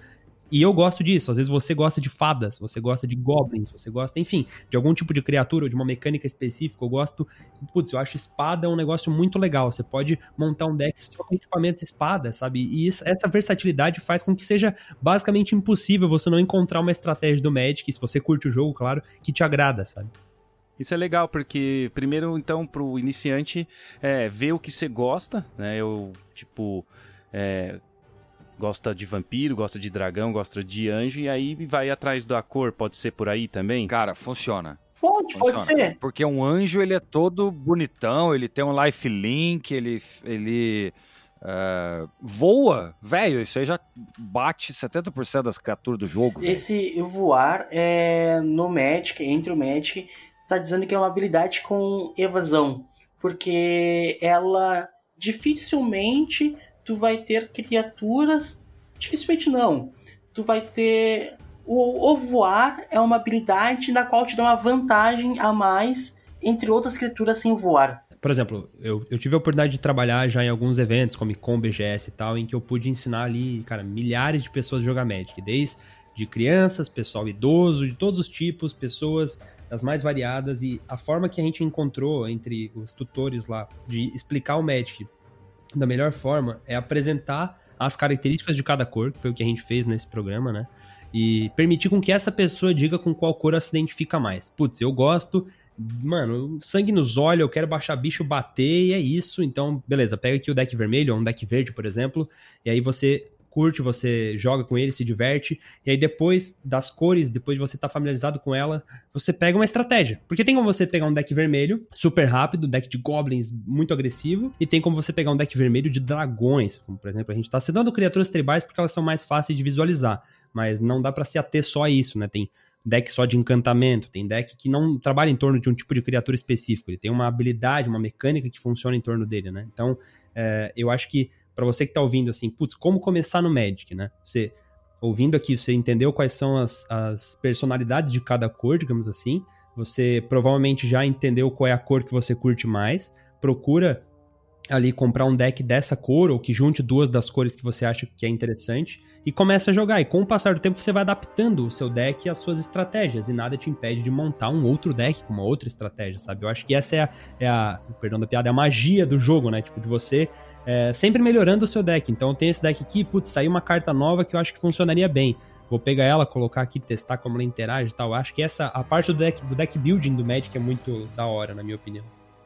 e eu gosto disso. Às vezes você gosta de fadas, você gosta de goblins, você gosta, enfim, de algum tipo de criatura ou de uma mecânica específica. Eu gosto. Putz, eu acho espada um negócio muito legal. Você pode montar um deck só com equipamentos espada, sabe? E isso- essa versatilidade faz com que seja basicamente impossível você não encontrar uma estratégia do Magic, se você curte o jogo, claro, que te agrada, sabe? Isso é legal, porque primeiro, então, pro iniciante, é, ver o que você gosta, né? Eu, tipo, é, gosta de vampiro, gosta de dragão, gosta de anjo, e aí vai atrás da cor, pode ser por aí também? Cara, funciona. Pode, pode ser. Porque um anjo, ele é todo bonitão, ele tem um life link, ele, ele é, voa. Velho, isso aí já bate 70% das criaturas do jogo. velho. Esse voar é no Magic, entre o Magic, tá dizendo que é uma habilidade com evasão. Porque ela dificilmente tu vai ter criaturas. Dificilmente não. Tu vai ter. O, o voar é uma habilidade na qual te dá uma vantagem a mais entre outras criaturas sem voar. Por exemplo, eu, eu tive a oportunidade de trabalhar já em alguns eventos, como Com BGS e tal, em que eu pude ensinar ali, cara, milhares de pessoas a jogar Magic. Desde de crianças, pessoal idoso, de todos os tipos, pessoas das mais variadas, e a forma que a gente encontrou entre os tutores lá de explicar o Magic da melhor forma é apresentar as características de cada cor, que foi o que a gente fez nesse programa, né? E permitir com que essa pessoa diga com qual cor ela se identifica mais. Putz, eu gosto mano, sangue nos olhos, eu quero baixar bicho bater e é isso. Então, beleza, pega aqui o deck vermelho ou um deck verde, por exemplo, e aí você curte, você joga com ele, se diverte, e aí depois das cores, depois de você estar tá familiarizado com ela, você pega uma estratégia. Porque tem como você pegar um deck vermelho, super rápido, deck de goblins muito agressivo, e tem como você pegar um deck vermelho de dragões, como por exemplo, a gente está citando criaturas tribais porque elas são mais fáceis de visualizar, mas não dá para se ater só a isso, né? Tem deck só de encantamento, tem deck que não trabalha em torno de um tipo de criatura específico, ele tem uma habilidade, uma mecânica que funciona em torno dele, né? Então, é, eu acho que para você que está ouvindo assim, putz, como começar no Magic, né? Você ouvindo aqui, você entendeu quais são as, as personalidades de cada cor, digamos assim. Você provavelmente já entendeu qual é a cor que você curte mais. Procura ali comprar um deck dessa cor ou que junte duas das cores que você acha que é interessante e começa a jogar. E com o passar do tempo você vai adaptando o seu deck às suas estratégias e nada te impede de montar um outro deck com uma outra estratégia, sabe? Eu acho que essa é a, é a perdão da piada, é a magia do jogo, né? Tipo, de você é, sempre melhorando o seu deck. Então tenho esse deck aqui, putz, saiu uma carta nova que eu acho que funcionaria bem. Vou pegar ela, colocar aqui, testar como ela interage e tal. Eu acho que essa, a parte do deck, do deck building do Magic é muito da hora, na minha opinião.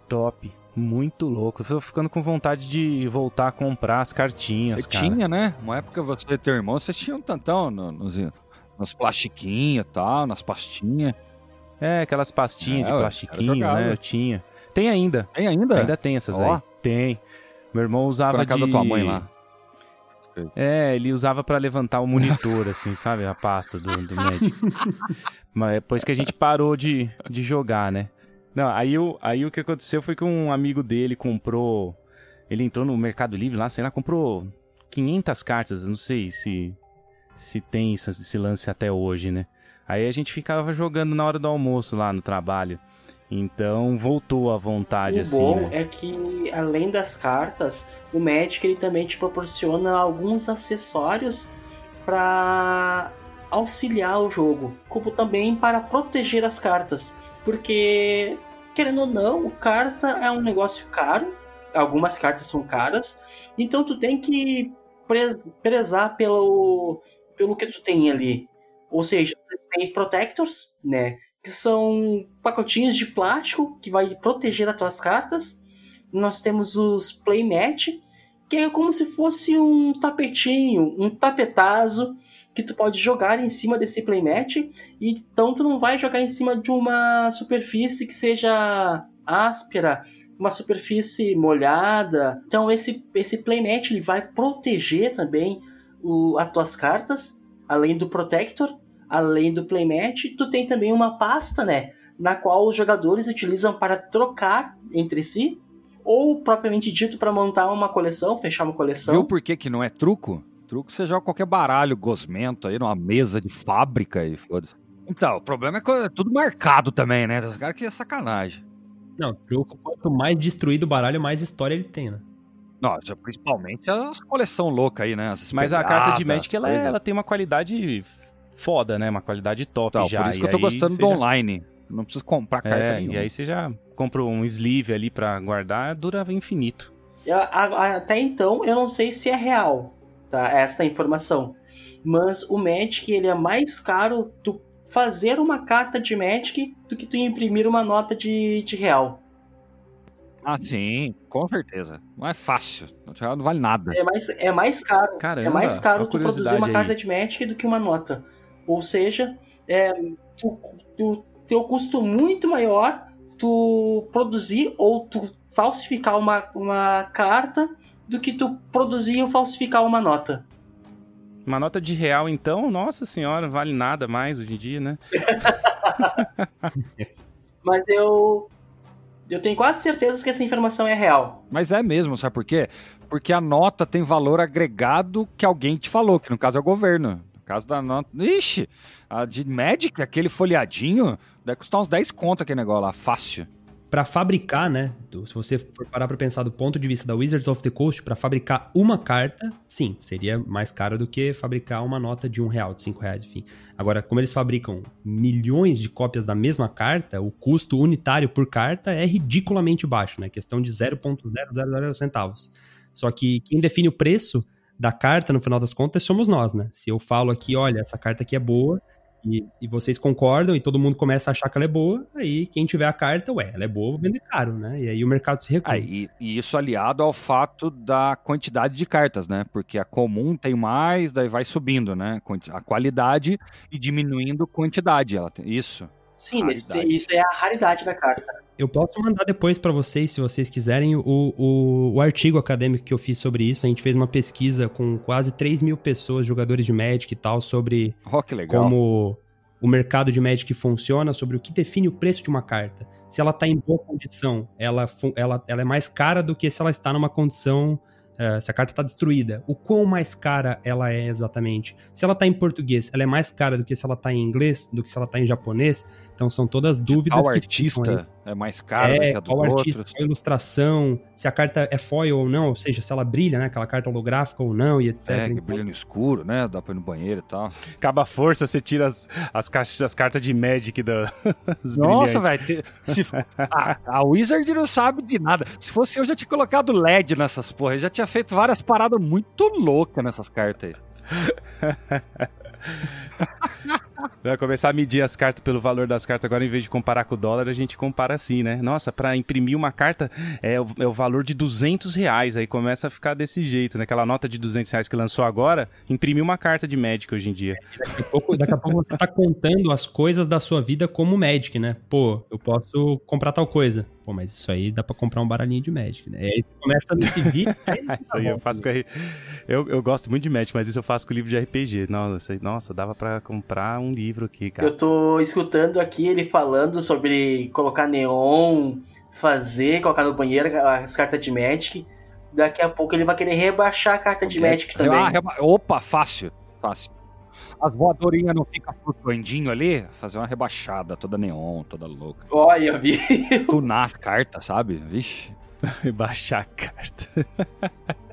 Top. Muito louco. Eu tô ficando com vontade de voltar a comprar as cartinhas. Você cara. tinha, né? Uma época você e teu irmão, vocês tinham um tantão no, nos, nos plastiquinhos e tal, nas pastinhas. É, aquelas pastinhas é, de plastiquinho, né? Eu tinha. Tem ainda. Tem ainda? Ainda tem essas aí. Tem. Meu irmão usava Ficou na casa de... da tua mãe lá. É, ele usava para levantar o monitor, assim, sabe? A pasta do, do Magic. Mas depois que a gente parou de, de jogar, né? Não, aí, o, aí o que aconteceu foi que um amigo dele comprou. Ele entrou no Mercado Livre lá, sei lá, comprou 500 cartas. não sei se, se tem esse, esse lance até hoje, né? Aí a gente ficava jogando na hora do almoço lá no trabalho. Então voltou à vontade, o assim. O bom né? é que, além das cartas, o Magic ele também te proporciona alguns acessórios para auxiliar o jogo, como também para proteger as cartas. Porque querendo ou não, carta é um negócio caro. Algumas cartas são caras. Então tu tem que prezar pelo, pelo que tu tem ali. Ou seja, tem protectors, né? Que são pacotinhos de plástico que vai proteger as tuas cartas. Nós temos os playmat, que é como se fosse um tapetinho, um tapetazo que tu pode jogar em cima desse playmat, então tu não vai jogar em cima de uma superfície que seja áspera, uma superfície molhada. Então esse, esse playmat ele vai proteger também o, as tuas cartas, além do protector, além do playmat, tu tem também uma pasta, né, na qual os jogadores utilizam para trocar entre si ou propriamente dito para montar uma coleção, fechar uma coleção. Viu por que que não é truco? Truco você joga qualquer baralho gosmento aí numa mesa de fábrica e foda-se. Então, o problema é que é tudo marcado também, né? Os caras que é sacanagem. Não, truco, quanto mais destruído o baralho, mais história ele tem, né? Nossa, principalmente as coleção louca aí, né? Mas a carta de Magic, ela, é, ela tem uma qualidade foda, né? Uma qualidade top então, já. Por isso que eu tô gostando do já... online. Não preciso comprar carta é, nenhuma. E aí você já compra um sleeve ali pra guardar, dura infinito. Até então, eu não sei se é real tá? Esta informação. Mas o Magic ele é mais caro tu fazer uma carta de Magic do que tu imprimir uma nota de, de real. Ah, sim, com certeza. Não é fácil. Não vale nada. É mais, é mais caro. Caramba, é mais caro tu produzir uma aí. carta de Magic do que uma nota. Ou seja, é, tu, tu, teu custo muito maior tu produzir ou tu falsificar uma, uma carta do que tu produzir ou falsificar uma nota. Uma nota de real, então, nossa senhora, vale nada mais hoje em dia, né? Mas eu. Eu tenho quase certeza que essa informação é real. Mas é mesmo, sabe por quê? Porque a nota tem valor agregado que alguém te falou, que no caso é o governo. No caso da nota. Ixi! A de Magic, aquele folheadinho, deve custar uns 10 conto aquele negócio lá, fácil para fabricar, né? Se você for parar para pensar do ponto de vista da Wizards of the Coast, para fabricar uma carta, sim, seria mais caro do que fabricar uma nota de um real, de cinco reais, enfim. Agora, como eles fabricam milhões de cópias da mesma carta, o custo unitário por carta é ridiculamente baixo, né? Questão de 0,000 centavos. Só que quem define o preço da carta, no final das contas, somos nós, né? Se eu falo aqui, olha, essa carta aqui é boa, e, e, vocês concordam e todo mundo começa a achar que ela é boa, aí quem tiver a carta, ué, ela é boa, vou vender caro, né? E aí o mercado se recua. Ah, e, e, isso aliado ao fato da quantidade de cartas, né? Porque a comum tem mais, daí vai subindo, né? A qualidade e diminuindo quantidade. Ela tem, isso. Sim, raridade. isso é a raridade da carta. Eu posso mandar depois para vocês, se vocês quiserem, o, o, o, artigo acadêmico que eu fiz sobre isso. A gente fez uma pesquisa com quase 3 mil pessoas, jogadores de Magic e tal, sobre oh, como o mercado de Magic funciona, sobre o que define o preço de uma carta. Se ela está em boa condição, ela, ela, ela é mais cara do que se ela está numa condição Uh, se a carta está destruída, o quão mais cara ela é exatamente. Se ela está em português, ela é mais cara do que se ela está em inglês, do que se ela está em japonês. Então são todas dúvidas que artista é mais cara é, do que a do qual outros. artista, qual ilustração, se a carta é foil ou não, ou seja, se ela brilha, né, aquela carta holográfica ou não e etc. É, que brilha no escuro, né, dá pra ir no banheiro e tal. Acaba a força, você tira as, as, caixas, as cartas de Magic da Nossa, velho, a, a Wizard não sabe de nada. Se fosse eu, já tinha colocado LED nessas porra, eu já tinha feito várias paradas muito loucas nessas cartas aí. Vai começar a medir as cartas pelo valor das cartas. Agora, em vez de comparar com o dólar, a gente compara assim, né? Nossa, para imprimir uma carta é o, é o, valor de 200 reais. Aí começa a ficar desse jeito, né? Aquela nota de 200 reais que lançou agora, imprimir uma carta de Magic hoje em dia. Daqui a pouco, daqui a pouco você tá contando as coisas da sua vida como Magic, né? Pô, eu posso comprar tal coisa. Pô, mas isso aí dá pra comprar um baralhinho de Magic, né? Aí começa nesse vídeo. isso aí eu faço com. Eu, eu gosto muito de Magic, mas isso eu faço com o livro de RPG. Nossa, nossa dava pra comprar um livro aqui, cara. Eu tô escutando aqui ele falando sobre colocar neon, fazer, colocar no banheiro as cartas de Magic. Daqui a pouco ele vai querer rebaixar a carta de Magic também. Ah, reba... Opa, fácil, fácil as voadorinhas não ficam flutuandinho ali, fazer uma rebaixada toda neon, toda louca. Olha, vi. Tunar as cartas, sabe? Vixe. Rebaixar a carta.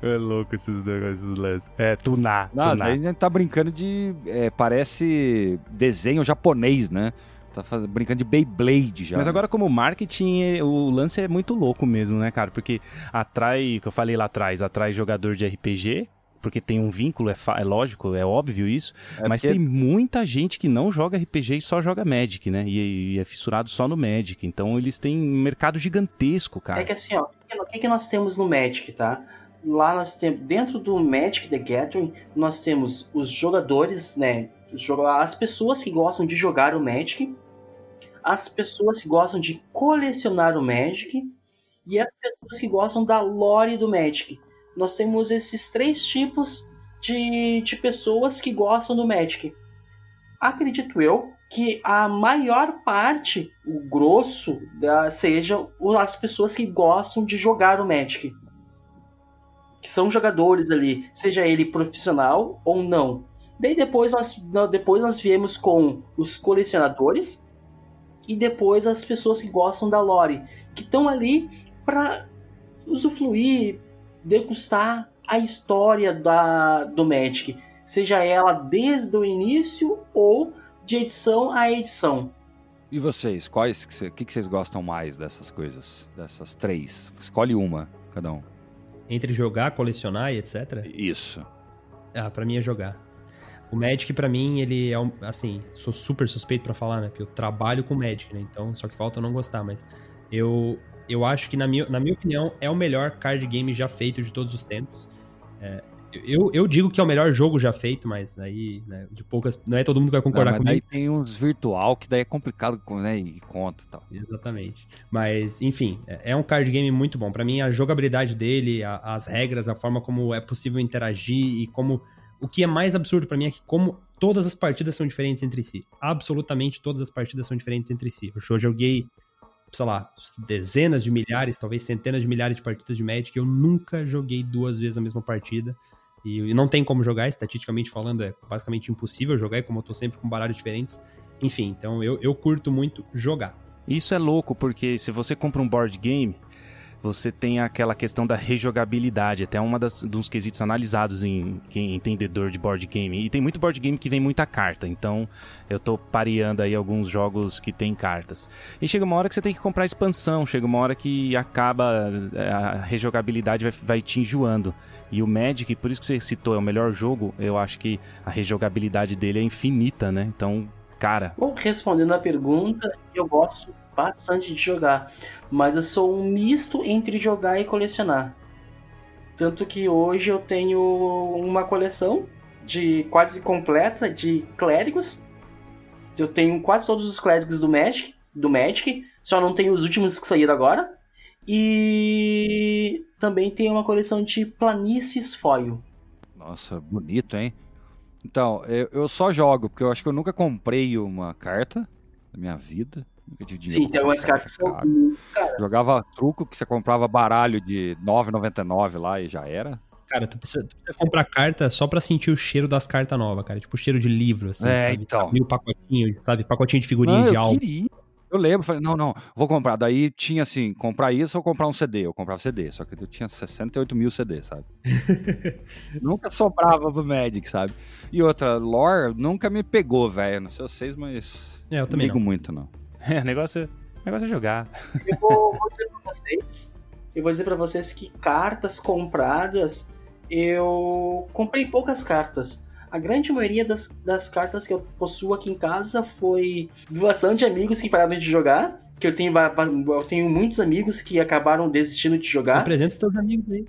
É louco esses negócios, lances. É, tunar. Não, tunar. a gente tá brincando de. É, parece desenho japonês, né? Tá faz... brincando de Beyblade já. Mas agora, como marketing, o lance é muito louco mesmo, né, cara? Porque atrai, que eu falei lá atrás, atrai jogador de RPG, porque tem um vínculo, é, é lógico, é óbvio isso, é mas porque... tem muita gente que não joga RPG e só joga Magic, né? E, e, é fissurado só no Magic. Então eles têm um mercado gigantesco, cara. É que assim, ó, o que, que nós temos no Magic, tá? Lá nós temos, dentro do Magic the Gathering, nós temos os jogadores, né? As pessoas que gostam de jogar o Magic, as pessoas que gostam de colecionar o Magic e as pessoas que gostam da lore do Magic nós temos esses três tipos de, de pessoas que gostam do Magic. Acredito eu que a maior parte, o grosso, da, seja as pessoas que gostam de jogar o Magic. Que são jogadores ali, seja ele profissional ou não. Daí depois nós, depois nós viemos com os colecionadores e depois as pessoas que gostam da lore, que estão ali para usufruir, degustar a história da, do Magic, seja ela desde o início ou de edição a edição. E vocês, quais que, que, que vocês gostam mais dessas coisas? Dessas três? Escolhe uma, cada um. Entre jogar, colecionar e etc? Isso. Ah, pra mim é jogar. O Magic, para mim, ele é assim, sou super suspeito para falar, né? Porque eu trabalho com Magic, né? Então, só que falta eu não gostar, mas eu eu acho que, na minha, na minha opinião, é o melhor card game já feito de todos os tempos. É, eu, eu digo que é o melhor jogo já feito, mas aí, né, de poucas. Não é todo mundo que vai concordar não, mas comigo. Daí tem uns virtual que daí é complicado, né? E conta e tal. Exatamente. Mas, enfim, é, é um card game muito bom. para mim, a jogabilidade dele, a, as regras, a forma como é possível interagir e como. O que é mais absurdo para mim é que, como todas as partidas são diferentes entre si. Absolutamente todas as partidas são diferentes entre si. Eu joguei sei lá, dezenas de milhares, talvez centenas de milhares de partidas de Magic. Eu nunca joguei duas vezes a mesma partida. E, não tem como jogar, estatisticamente falando, é basicamente impossível jogar, como eu tô sempre com baralhos diferentes. Enfim, então eu, eu curto muito jogar. Isso é louco, porque se você compra um board game, você tem aquela questão da rejogabilidade, até uma das, dos quesitos analisados em quem entendedor de board game. E tem muito board game que vem muita carta, então eu tô pareando aí alguns jogos que tem cartas. E chega uma hora que você tem que comprar expansão, chega uma hora que acaba é, a rejogabilidade vai, vai te enjoando. E o Magic, por isso que você citou, é o melhor jogo, eu acho que a rejogabilidade dele é infinita, né? Então, cara. Bom, respondendo a pergunta, eu gosto bastante de jogar, mas eu sou um misto entre jogar e colecionar. Tanto que hoje eu tenho uma coleção de quase completa de clérigos. Eu tenho quase todos os clérigos do Magic, do Magic, só não tenho os últimos que saíram agora. E também tenho uma coleção de planícies foil. Nossa, bonito, hein? Então, eu, eu só jogo, porque eu acho que eu nunca comprei uma carta na minha vida. Nunca tive dinheiro. Sim, tem algumas cartas que são. Jogava truco que você comprava baralho de 9,99 lá e já era. Cara, tu precisa, tu precisa comprar carta só pra sentir o cheiro das cartas novas, cara. Tipo, o cheiro de livro, assim, É, sabe? então. Abrir o pacotinho, sabe? Pacotinho de figurinha Não, de eu álbum. queria. Eu lembro, falei, não, não, vou comprar. Daí tinha assim, comprar isso ou comprar um CD. Eu comprava CD, só que eu tinha 68 mil CD, sabe? nunca sobrava pro Magic, sabe? E outra, lore nunca me pegou, velho. Não sei vocês, mas. É, eu não também ligo não. muito, não. É, o negócio, o negócio é jogar. Eu vou, vou dizer pra vocês. Eu vou dizer pra vocês que cartas compradas, eu comprei poucas cartas. A grande maioria das, das cartas que eu possuo aqui em casa foi doação de amigos que pararam de jogar. Que eu tenho, eu tenho muitos amigos que acabaram desistindo de jogar. Apresenta os teus amigos aí.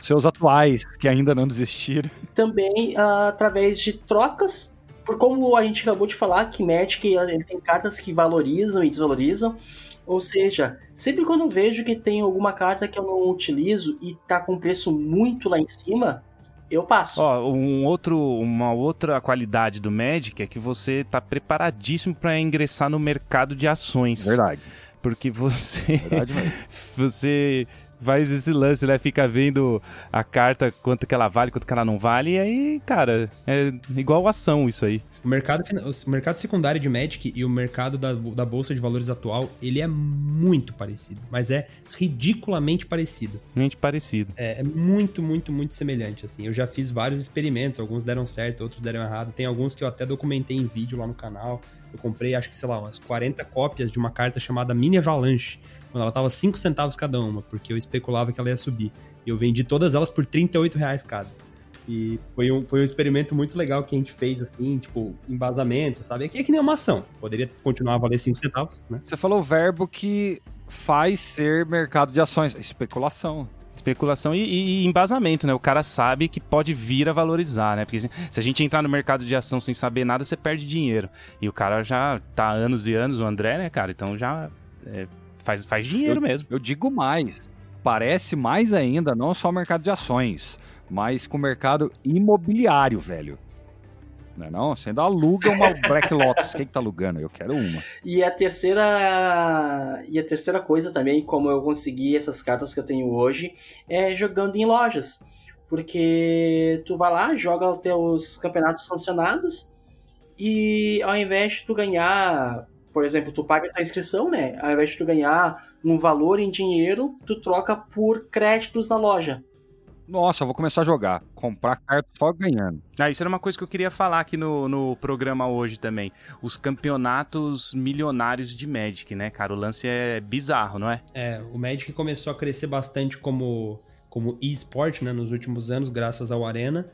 Os seus atuais, que ainda não desistiram. também ah, através de trocas. Por como a gente acabou de falar que Magic ele tem cartas que valorizam e desvalorizam. Ou seja, sempre quando eu vejo que tem alguma carta que eu não utilizo e tá com preço muito lá em cima, eu passo. Ó, um outro, uma outra qualidade do Magic é que você tá preparadíssimo para ingressar no mercado de ações. Verdade. Porque você Verdade mesmo. você faz esse lance, né? Fica vendo a carta, quanto que ela vale, quanto que ela não vale, e aí, cara, é igual ação isso aí. O mercado, o mercado secundário de Magic e o mercado da, da Bolsa de Valores atual, ele é muito parecido. Mas é ridiculamente parecido. Mente parecido. É, é muito, muito, muito semelhante, assim. Eu já fiz vários experimentos, alguns deram certo, outros deram errado. Tem alguns que eu até documentei em vídeo lá no canal. Eu comprei, acho que, sei lá, umas 40 cópias de uma carta chamada Mini Avalanche, quando ela tava 5 centavos cada uma, porque eu especulava que ela ia subir. E eu vendi todas elas por 38 reais cada. E foi um, foi um experimento muito legal que a gente fez, assim, tipo, embasamento, sabe? É que, é que nem uma ação. Poderia continuar a valer 5 centavos, né? Você falou o verbo que faz ser mercado de ações. Especulação. Especulação e, e- e embasamento, né? O cara sabe que pode vir a valorizar, né? Porque se, a gente entrar no mercado de ação sem saber nada, você perde dinheiro. E o cara já tá há anos e anos, o André, né, cara? Então já é, faz, faz dinheiro mesmo. Eu digo mais. Parece mais ainda, não só o mercado de ações, mas com o mercado imobiliário, velho. Não é não? Você ainda aluga uma Black Lotus. Quem que tá alugando? Eu quero uma. E a terceira e a terceira coisa também, como eu consegui essas cartas que eu tenho hoje, é jogando em lojas. Porque tu vai lá, joga os teus campeonatos sancionados e ao invés de tu ganhar, por exemplo, tu paga a tua inscrição, né? Ao invés de tu ganhar um valor em dinheiro, tu troca por créditos na loja. Nossa, eu vou começar a jogar. Comprar carta só ganhando. Ah, isso era uma coisa que eu queria falar aqui no, no programa hoje também. Os campeonatos milionários de Magic, né, cara? O lance é bizarro, não é? É, o Magic começou a crescer bastante como, como e-sport né, nos últimos anos, graças ao Arena.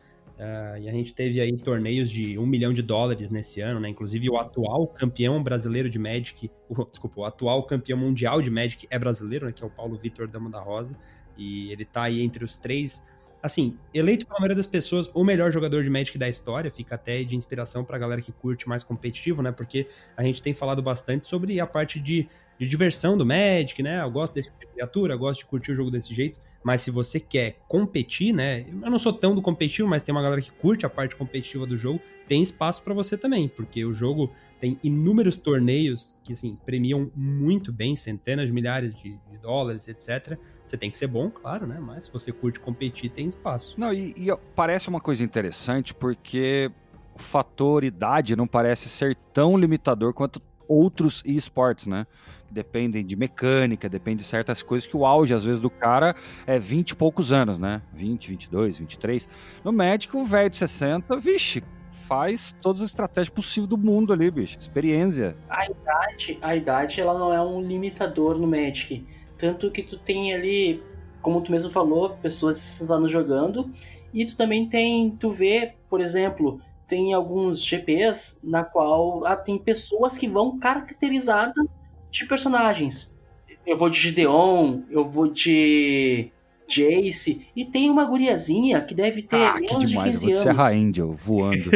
Ah, e a gente teve aí torneios de um milhão de dólares nesse ano, né? Inclusive o atual campeão brasileiro de Magic, o, desculpa, o atual campeão mundial de Magic é brasileiro, né? Que é o Paulo Vitor Dama da Rosa. E ele tá aí entre os três. Assim, eleito pela maioria das pessoas o melhor jogador de Magic da história, fica até de inspiração pra galera que curte mais competitivo, né? Porque a gente tem falado bastante sobre a parte de, de diversão do Magic, né? Eu gosto desse tipo de criatura, gosto de curtir o jogo desse jeito. Mas se você quer competir, né? Eu não sou tão do competitivo, mas tem uma galera que curte a parte competitiva do jogo, tem espaço pra você também, porque o jogo tem inúmeros torneios que assim premiam muito bem, centenas de milhares de, de dólares, etc. Você tem que ser bom, claro, né? Mas se você curte competir, tem espaço. Não, e, e parece uma coisa interessante porque o fator idade não parece ser tão limitador quanto outros esportes, né? Dependem de mecânica, depende de certas coisas que o auge, às vezes, do cara é 20 e poucos anos, né? 20, 22, 23. No Magic, um velho de 60, vixe, faz todas as estratégias possíveis do mundo ali, bicho. Experiência. A idade, a idade, ela não é um limitador no Magic. Tanto que tu tem ali, como tu mesmo falou, pessoas de 60 anos jogando. E tu também tem, tu vê, por exemplo, tem alguns GPs na qual ah, tem pessoas que vão caracterizadas de personagens. Eu vou de Gideon, eu vou de Jace, e tem uma guriazinha que deve ter ah, que menos demais. de 15 Eu vou de anos. Serra Angel voando.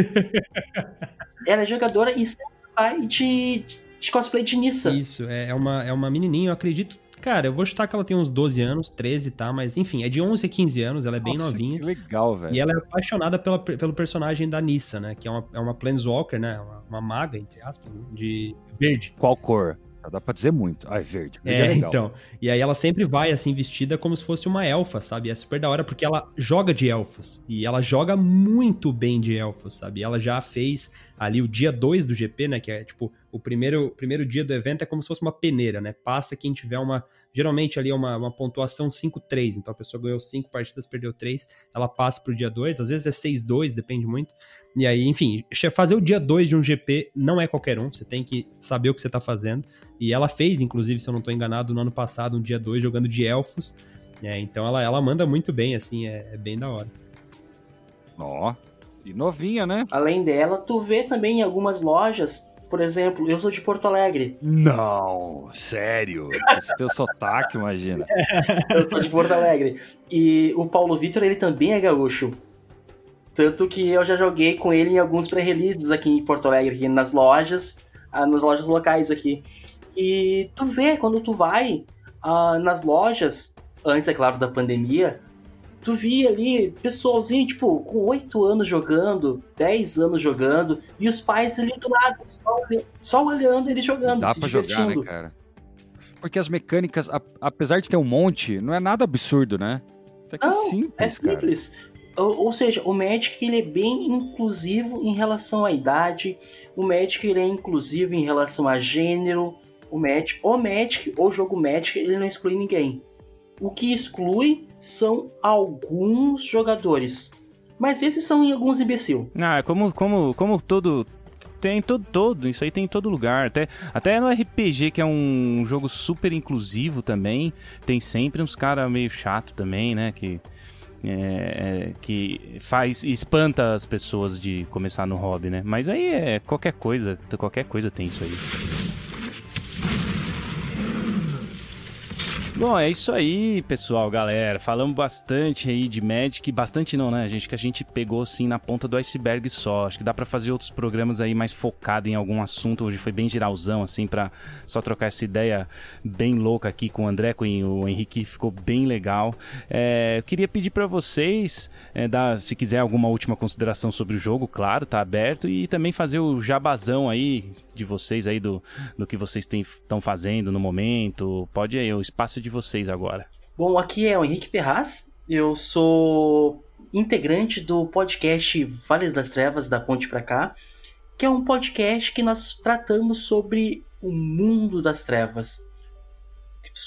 Ela é jogadora e sempre vai de, de cosplay de Nissa. Isso, é é uma, é uma menininha, eu acredito. Cara, eu vou chutar que ela tem uns 12 anos, 13, tá? Mas enfim, é de 11 a 15 anos, ela é bem Nossa, novinha. Que legal, velho. E ela é apaixonada pela, pelo personagem da Nissa, né? Que é uma, é uma Planeswalker, né? Uma, uma maga, entre aspas, né? de verde. Qual cor? Dá pra dizer muito. Ah, é verde. verde É, é então. E aí ela sempre vai, assim, vestida como se fosse uma elfa, sabe? É super da hora porque ela joga de elfos. E ela joga muito bem de elfos, sabe? Ela já fez ali o dia 2 do GP, né? Que é tipo, o primeiro, primeiro dia do evento é como se fosse uma peneira, né? Passa quem tiver uma. Geralmente ali é uma, uma pontuação 5-3. Então a pessoa ganhou 5 partidas, perdeu 3. Ela passa pro dia 2. Às vezes é 6-2, depende muito. E aí, enfim, fazer o dia 2 de um GP não é qualquer um. Você tem que saber o que você tá fazendo. E ela fez, inclusive, se eu não tô enganado, no ano passado, um dia 2 jogando de elfos. É, então ela, ela manda muito bem, assim, é, é bem da hora. Ó. E novinha, né? Além dela, tu vê também em algumas lojas, por exemplo, eu sou de Porto Alegre. Não, sério. Esse teu sotaque, imagina. Eu sou de Porto Alegre. E o Paulo Vitor, ele também é gaúcho. Tanto que eu já joguei com ele em alguns pré-releases aqui em Porto Alegre, aqui nas lojas, ah, nas lojas locais aqui. E tu vê, quando tu vai ah, nas lojas, antes, é claro, da pandemia, tu via ali pessoalzinho, tipo, com 8 anos jogando, 10 anos jogando, e os pais ali do lado, só, olhe- só olhando eles jogando, Dá se pra jogar, divertindo. né, cara? Porque as mecânicas, a- apesar de ter um monte, não é nada absurdo, né? Até que é Não, simples, É cara. simples. Ou, ou seja, o Magic ele é bem inclusivo em relação à idade. O Magic ele é inclusivo em relação a gênero. O Magic, o Magic, o jogo Magic, ele não exclui ninguém. O que exclui são alguns jogadores. Mas esses são em alguns imbecil. Ah, como, como, como todo. Tem todo, todo, isso aí tem em todo lugar. Até, até no RPG, que é um jogo super inclusivo também, tem sempre uns caras meio chato também, né? Que, é, é, que faz, espanta as pessoas de começar no hobby, né? Mas aí é qualquer coisa, qualquer coisa tem isso aí. Bom, é isso aí, pessoal, galera. Falamos bastante aí de Magic, bastante não, né, gente? Que a gente pegou assim na ponta do iceberg só. Acho que dá pra fazer outros programas aí mais focado em algum assunto. Hoje foi bem geralzão, assim, pra só trocar essa ideia bem louca aqui com o André, com o Henrique, ficou bem legal. É, eu queria pedir pra vocês, é, dar, se quiser alguma última consideração sobre o jogo, claro, tá aberto, e também fazer o jabazão aí de vocês aí do, do que vocês estão fazendo no momento. Pode aí, o espaço é de vocês agora. Bom, aqui é o Henrique Ferraz. Eu sou integrante do podcast Vale das Trevas da Ponte Pra Cá, que é um podcast que nós tratamos sobre o mundo das trevas.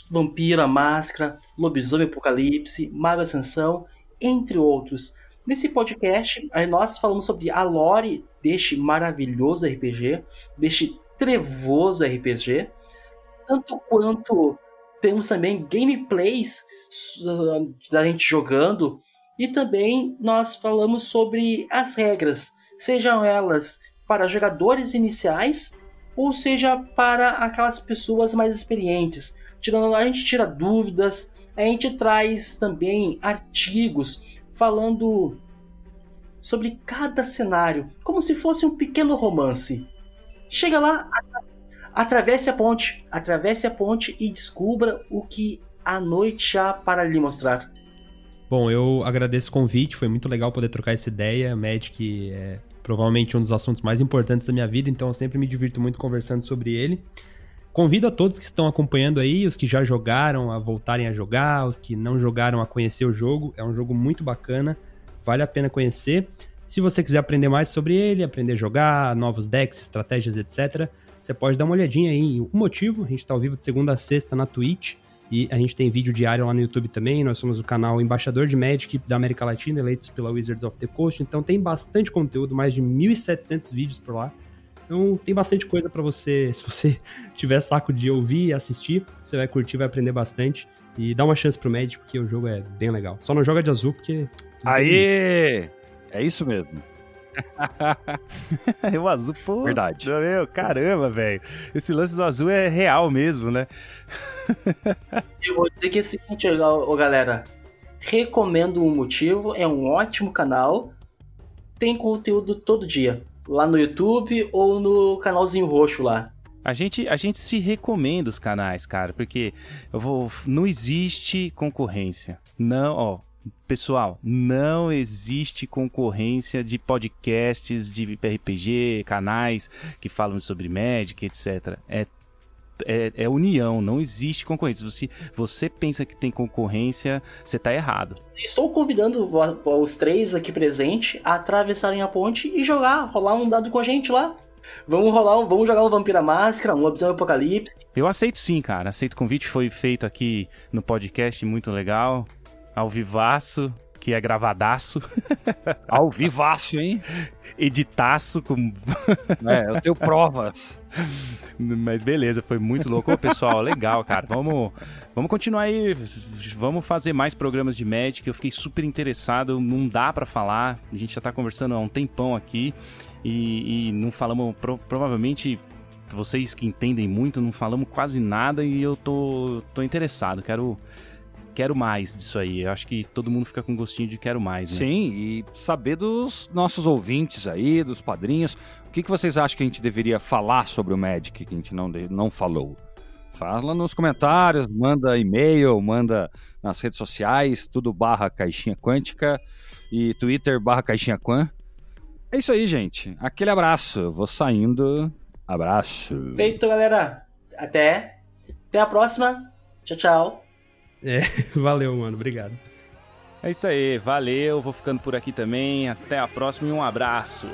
Vampiro, a Máscara, Lobisomem Apocalipse, Mago Ascensão, entre outros. Nesse podcast, nós falamos sobre a lore deste maravilhoso RPG, deste trevoso RPG, tanto quanto temos também gameplays da gente jogando e também nós falamos sobre as regras, sejam elas para jogadores iniciais ou seja para aquelas pessoas mais experientes. Tirando a gente tira dúvidas, a gente traz também artigos falando sobre cada cenário, como se fosse um pequeno romance. Chega lá, atravesse a ponte, atravesse a ponte e descubra o que a noite há para lhe mostrar. Bom, eu agradeço o convite, foi muito legal poder trocar essa ideia. Magic é provavelmente um dos assuntos mais importantes da minha vida, então eu sempre me divirto muito conversando sobre ele. Convido a todos que estão acompanhando aí, os que já jogaram a voltarem a jogar, os que não jogaram a conhecer o jogo. É um jogo muito bacana, vale a pena conhecer. Se você quiser aprender mais sobre ele, aprender a jogar, novos decks, estratégias, etc., você pode dar uma olhadinha aí O Motivo. A gente tá ao vivo de segunda a sexta na Twitch. E a gente tem vídeo diário lá no YouTube também. Nós somos o canal Embaixador de Magic da América Latina, eleitos pela Wizards of the Coast. Então tem bastante conteúdo, mais de 1.700 vídeos por lá. Então tem bastante coisa para você, se você tiver saco de ouvir e assistir, você vai curtir, vai aprender bastante. E dá uma chance pro Magic, porque o jogo é bem legal. Só não joga de azul, porque... Aê! É isso mesmo. o azul, pô. Verdade. Meu, caramba, velho. Esse lance do azul é real mesmo, né? Eu vou dizer que é o seguinte, ó, galera. Recomendo um motivo, é um ótimo canal. Tem conteúdo todo dia. Lá no YouTube ou no canalzinho roxo lá. A gente, a gente se recomenda os canais, cara, porque eu vou, não existe concorrência. Não, ó, Pessoal, não existe concorrência de podcasts de RPG, canais que falam sobre Magic, etc. É, é, é, união, não existe concorrência. Se você pensa que tem concorrência, você está errado. Estou convidando os três aqui presentes a atravessarem a ponte e jogar, rolar um dado com a gente lá. Vamos rolar, vamos jogar um Vampira Máscara, um Lobisomem Apocalipse. Eu aceito sim, cara. Aceito o convite, foi feito aqui no podcast, muito legal ao vivaço, que é gravadaço. Ao vivaço, hein? Editaço com. é, eu tenho provas. Mas beleza, foi muito louco. Ô, pessoal, legal, cara. Vamos, vamos continuar aí. Vamos fazer mais programas de Magic. Eu fiquei super interessado. Não dá para falar. A gente já tá conversando há um tempão aqui. E, e não falamos. Pro, provavelmente vocês que entendem muito, não falamos quase nada. E eu tô, tô interessado. Quero quero mais disso aí. Eu acho que todo mundo fica com gostinho de quero mais, né? Sim, e saber dos nossos ouvintes aí, dos padrinhos, o que, que vocês acham que a gente deveria falar sobre o Magic que a gente não, não falou? Fala nos comentários, manda e-mail, manda nas redes sociais, tudo barra caixinha quântica e Twitter barra caixinha quan. É isso aí, gente. Aquele abraço. Eu vou saindo. Abraço. Feito, galera. Até. Até a próxima. Tchau, tchau. É, valeu, mano. Obrigado. É isso aí, valeu. Vou ficando por aqui também. Até a próxima e um abraço.